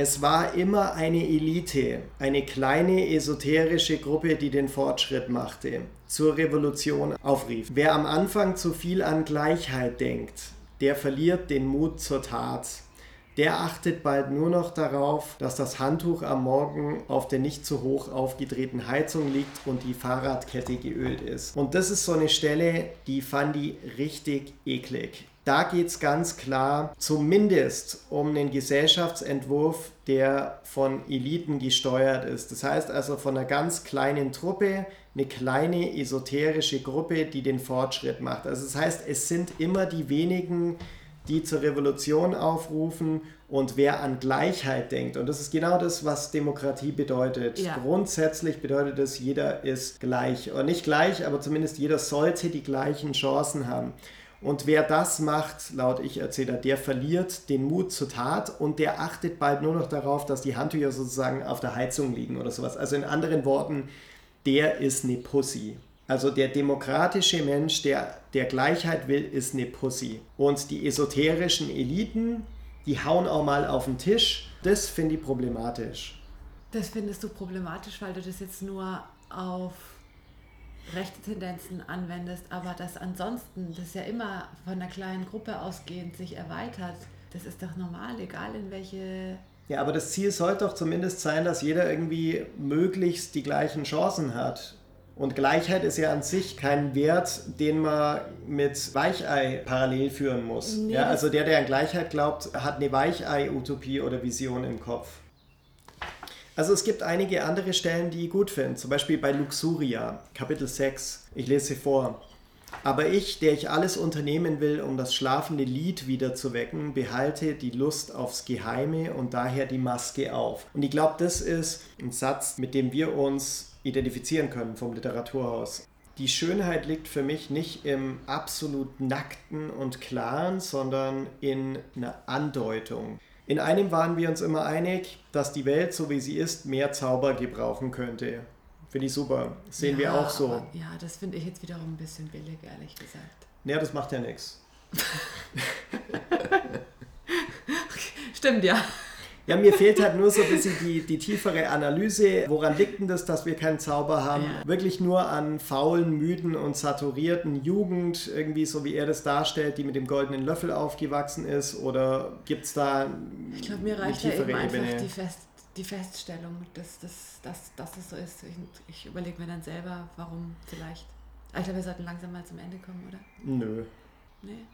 Es war immer eine Elite, eine kleine esoterische Gruppe, die den Fortschritt machte, zur Revolution aufrief. Wer am Anfang zu viel an Gleichheit denkt, der verliert den Mut zur Tat. Der achtet bald nur noch darauf, dass das Handtuch am Morgen auf der nicht zu hoch aufgedrehten Heizung liegt und die Fahrradkette geölt ist. Und das ist so eine Stelle, die fand ich richtig eklig. Da geht es ganz klar zumindest um einen Gesellschaftsentwurf, der von Eliten gesteuert ist. Das heißt also von einer ganz kleinen Truppe, eine kleine esoterische Gruppe, die den Fortschritt macht. Also das heißt, es sind immer die wenigen, die zur Revolution aufrufen und wer an Gleichheit denkt. Und das ist genau das, was Demokratie bedeutet. Ja. Grundsätzlich bedeutet es, jeder ist gleich. Oder nicht gleich, aber zumindest jeder sollte die gleichen Chancen haben. Und wer das macht, laut Ich-Erzähler, der verliert den Mut zur Tat und der achtet bald nur noch darauf, dass die Handtücher sozusagen auf der Heizung liegen oder sowas. Also in anderen Worten, der ist eine Pussy. Also der demokratische Mensch, der, der Gleichheit will, ist eine Pussy. Und die esoterischen Eliten, die hauen auch mal auf den Tisch. Das finde ich problematisch. Das findest du problematisch, weil du das jetzt nur auf rechte Tendenzen anwendest, aber das ansonsten, das ja immer von einer kleinen Gruppe ausgehend sich erweitert, das ist doch normal, egal in welche. Ja, aber das Ziel sollte doch zumindest sein, dass jeder irgendwie möglichst die gleichen Chancen hat. Und Gleichheit ist ja an sich kein Wert, den man mit Weichei parallel führen muss. Nee, ja, also der, der an Gleichheit glaubt, hat eine Weichei-Utopie oder Vision im Kopf. Also es gibt einige andere Stellen, die ich gut finde. Zum Beispiel bei Luxuria, Kapitel 6. Ich lese vor. Aber ich, der ich alles unternehmen will, um das schlafende Lied wieder zu wecken, behalte die Lust aufs Geheime und daher die Maske auf. Und ich glaube, das ist ein Satz, mit dem wir uns identifizieren können vom Literaturhaus. Die Schönheit liegt für mich nicht im absolut nackten und klaren, sondern in einer Andeutung. In einem waren wir uns immer einig, dass die Welt, so wie sie ist, mehr Zauber gebrauchen könnte. Finde ich super. Sehen ja, wir auch so. Aber, ja, das finde ich jetzt wiederum ein bisschen billig, ehrlich gesagt. Naja, das macht ja nichts. Stimmt, ja. Ja, mir fehlt halt nur so ein bisschen die, die tiefere Analyse. Woran liegt denn das, dass wir keinen Zauber haben? Ja. Wirklich nur an faulen, müden und saturierten Jugend, irgendwie so wie er das darstellt, die mit dem goldenen Löffel aufgewachsen ist? Oder gibt es da Ich glaube, mir reicht da eben einfach die, Fest, die Feststellung, dass, dass, dass, dass es so ist. Ich, ich überlege mir dann selber, warum vielleicht. ich glaube, wir sollten langsam mal zum Ende kommen, oder? Nö. Nee.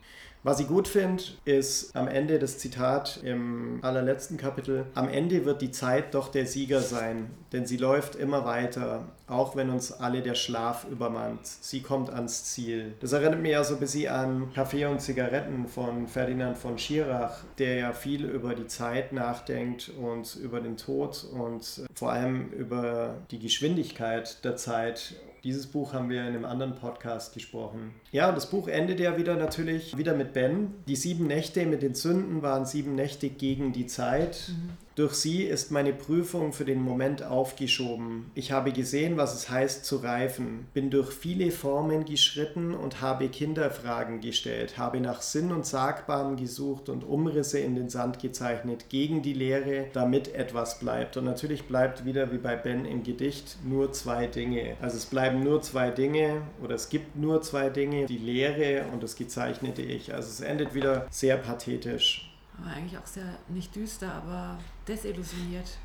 Was ich gut finde, ist am Ende das Zitat im allerletzten Kapitel. Am Ende wird die Zeit doch der Sieger sein, denn sie läuft immer weiter, auch wenn uns alle der Schlaf übermannt. Sie kommt ans Ziel. Das erinnert mich ja so ein bisschen an Kaffee und Zigaretten von Ferdinand von Schirach, der ja viel über die Zeit nachdenkt und über den Tod und vor allem über die Geschwindigkeit der Zeit dieses Buch haben wir in einem anderen Podcast gesprochen. Ja, das Buch endet ja wieder natürlich wieder mit Ben. Die sieben Nächte mit den Sünden waren sieben Nächte gegen die Zeit. Mhm. Durch sie ist meine Prüfung für den Moment aufgeschoben. Ich habe gesehen, was es heißt zu reifen, bin durch viele Formen geschritten und habe Kinderfragen gestellt, habe nach Sinn und Sagbaren gesucht und Umrisse in den Sand gezeichnet, gegen die Lehre, damit etwas bleibt. Und natürlich bleibt wieder wie bei Ben im Gedicht nur zwei Dinge. Also es bleiben nur zwei Dinge oder es gibt nur zwei Dinge, die Lehre und das gezeichnete Ich. Also es endet wieder sehr pathetisch. Aber eigentlich auch sehr, nicht düster, aber desillusioniert.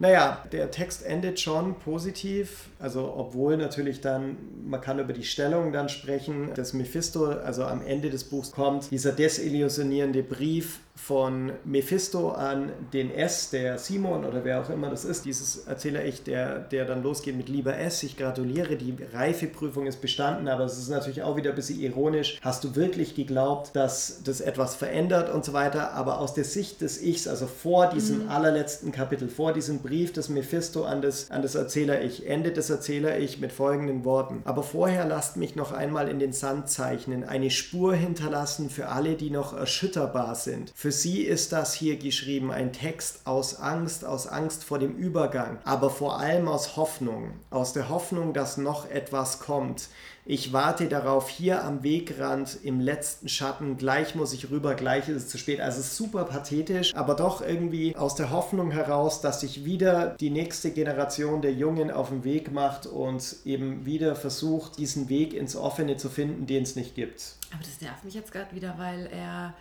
Naja, der Text endet schon positiv, also obwohl natürlich dann, man kann über die Stellung dann sprechen, dass Mephisto, also am Ende des Buchs kommt, dieser desillusionierende Brief von Mephisto an den S, der Simon oder wer auch immer das ist, dieses Erzähler ich, der, der dann losgeht mit Lieber S, ich gratuliere, die Reifeprüfung ist bestanden, aber es ist natürlich auch wieder ein bisschen ironisch. Hast du wirklich geglaubt, dass das etwas verändert und so weiter, aber aus der Sicht des Ichs, also vor diesem mhm. allerletzten Kapitel, vor diesem Brief des Mephisto an das, an das Erzähler-Ich, endet das Erzähler-Ich mit folgenden Worten. Aber vorher lasst mich noch einmal in den Sand zeichnen, eine Spur hinterlassen für alle, die noch erschütterbar sind. Für für sie ist das hier geschrieben, ein Text aus Angst, aus Angst vor dem Übergang, aber vor allem aus Hoffnung, aus der Hoffnung, dass noch etwas kommt. Ich warte darauf hier am Wegrand im letzten Schatten, gleich muss ich rüber, gleich ist es zu spät. Also super pathetisch, aber doch irgendwie aus der Hoffnung heraus, dass sich wieder die nächste Generation der Jungen auf den Weg macht und eben wieder versucht, diesen Weg ins Offene zu finden, den es nicht gibt. Aber das nervt mich jetzt gerade wieder, weil er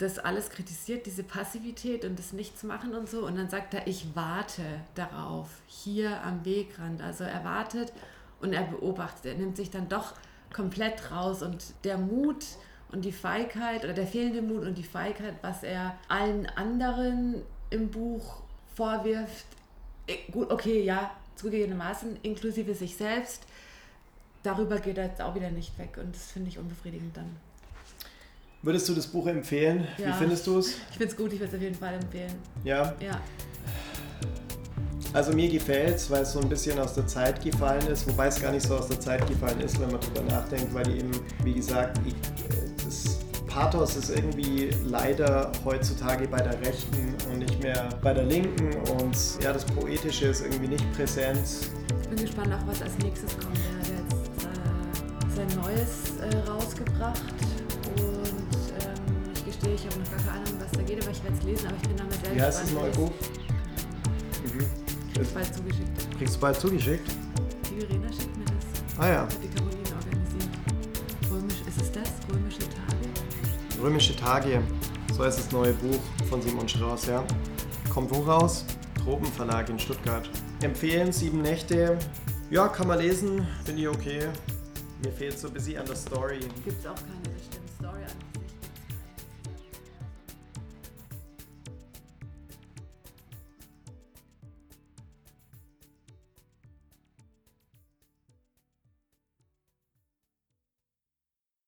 das alles kritisiert, diese Passivität und das Nichtsmachen und so. Und dann sagt er, ich warte darauf, hier am Wegrand. Also er wartet und er beobachtet. Er nimmt sich dann doch komplett raus und der Mut und die Feigheit oder der fehlende Mut und die Feigheit, was er allen anderen im Buch vorwirft, äh, gut, okay, ja, zugegebenermaßen, inklusive sich selbst, darüber geht er jetzt auch wieder nicht weg und das finde ich unbefriedigend dann. Würdest du das Buch empfehlen? Ja. Wie findest du es? Ich finde es gut, ich würde es auf jeden Fall empfehlen. Ja? Ja. Also mir gefällt es, weil es so ein bisschen aus der Zeit gefallen ist, wobei es gar nicht so aus der Zeit gefallen ist, wenn man darüber nachdenkt, weil eben, wie gesagt, ich, das Pathos ist irgendwie leider heutzutage bei der Rechten und nicht mehr bei der Linken und ja, das Poetische ist irgendwie nicht präsent. Ich bin gespannt auch, was als nächstes kommt. Er hat jetzt äh, sein Neues äh, rausgebracht gestehe, ich habe noch gar keine Ahnung, was da geht, aber ich werde es lesen, aber ich bin da mit selbst. Wie heißt das neue Buch? Mhm. Kriegst du bald zugeschickt. Kriegst du bald zugeschickt? Die Verena schickt mir das. Ah ja. Die Caroline organisiert. Römisch, ist es das? Römische Tage? Römische Tage. So heißt das neue Buch von Simon Strauß, ja. Kommt wo raus? Tropenverlag in Stuttgart. Empfehlen, sieben Nächte. Ja, kann man lesen, finde ich okay. Mir fehlt so ein bisschen an der Story. Gibt's auch keine.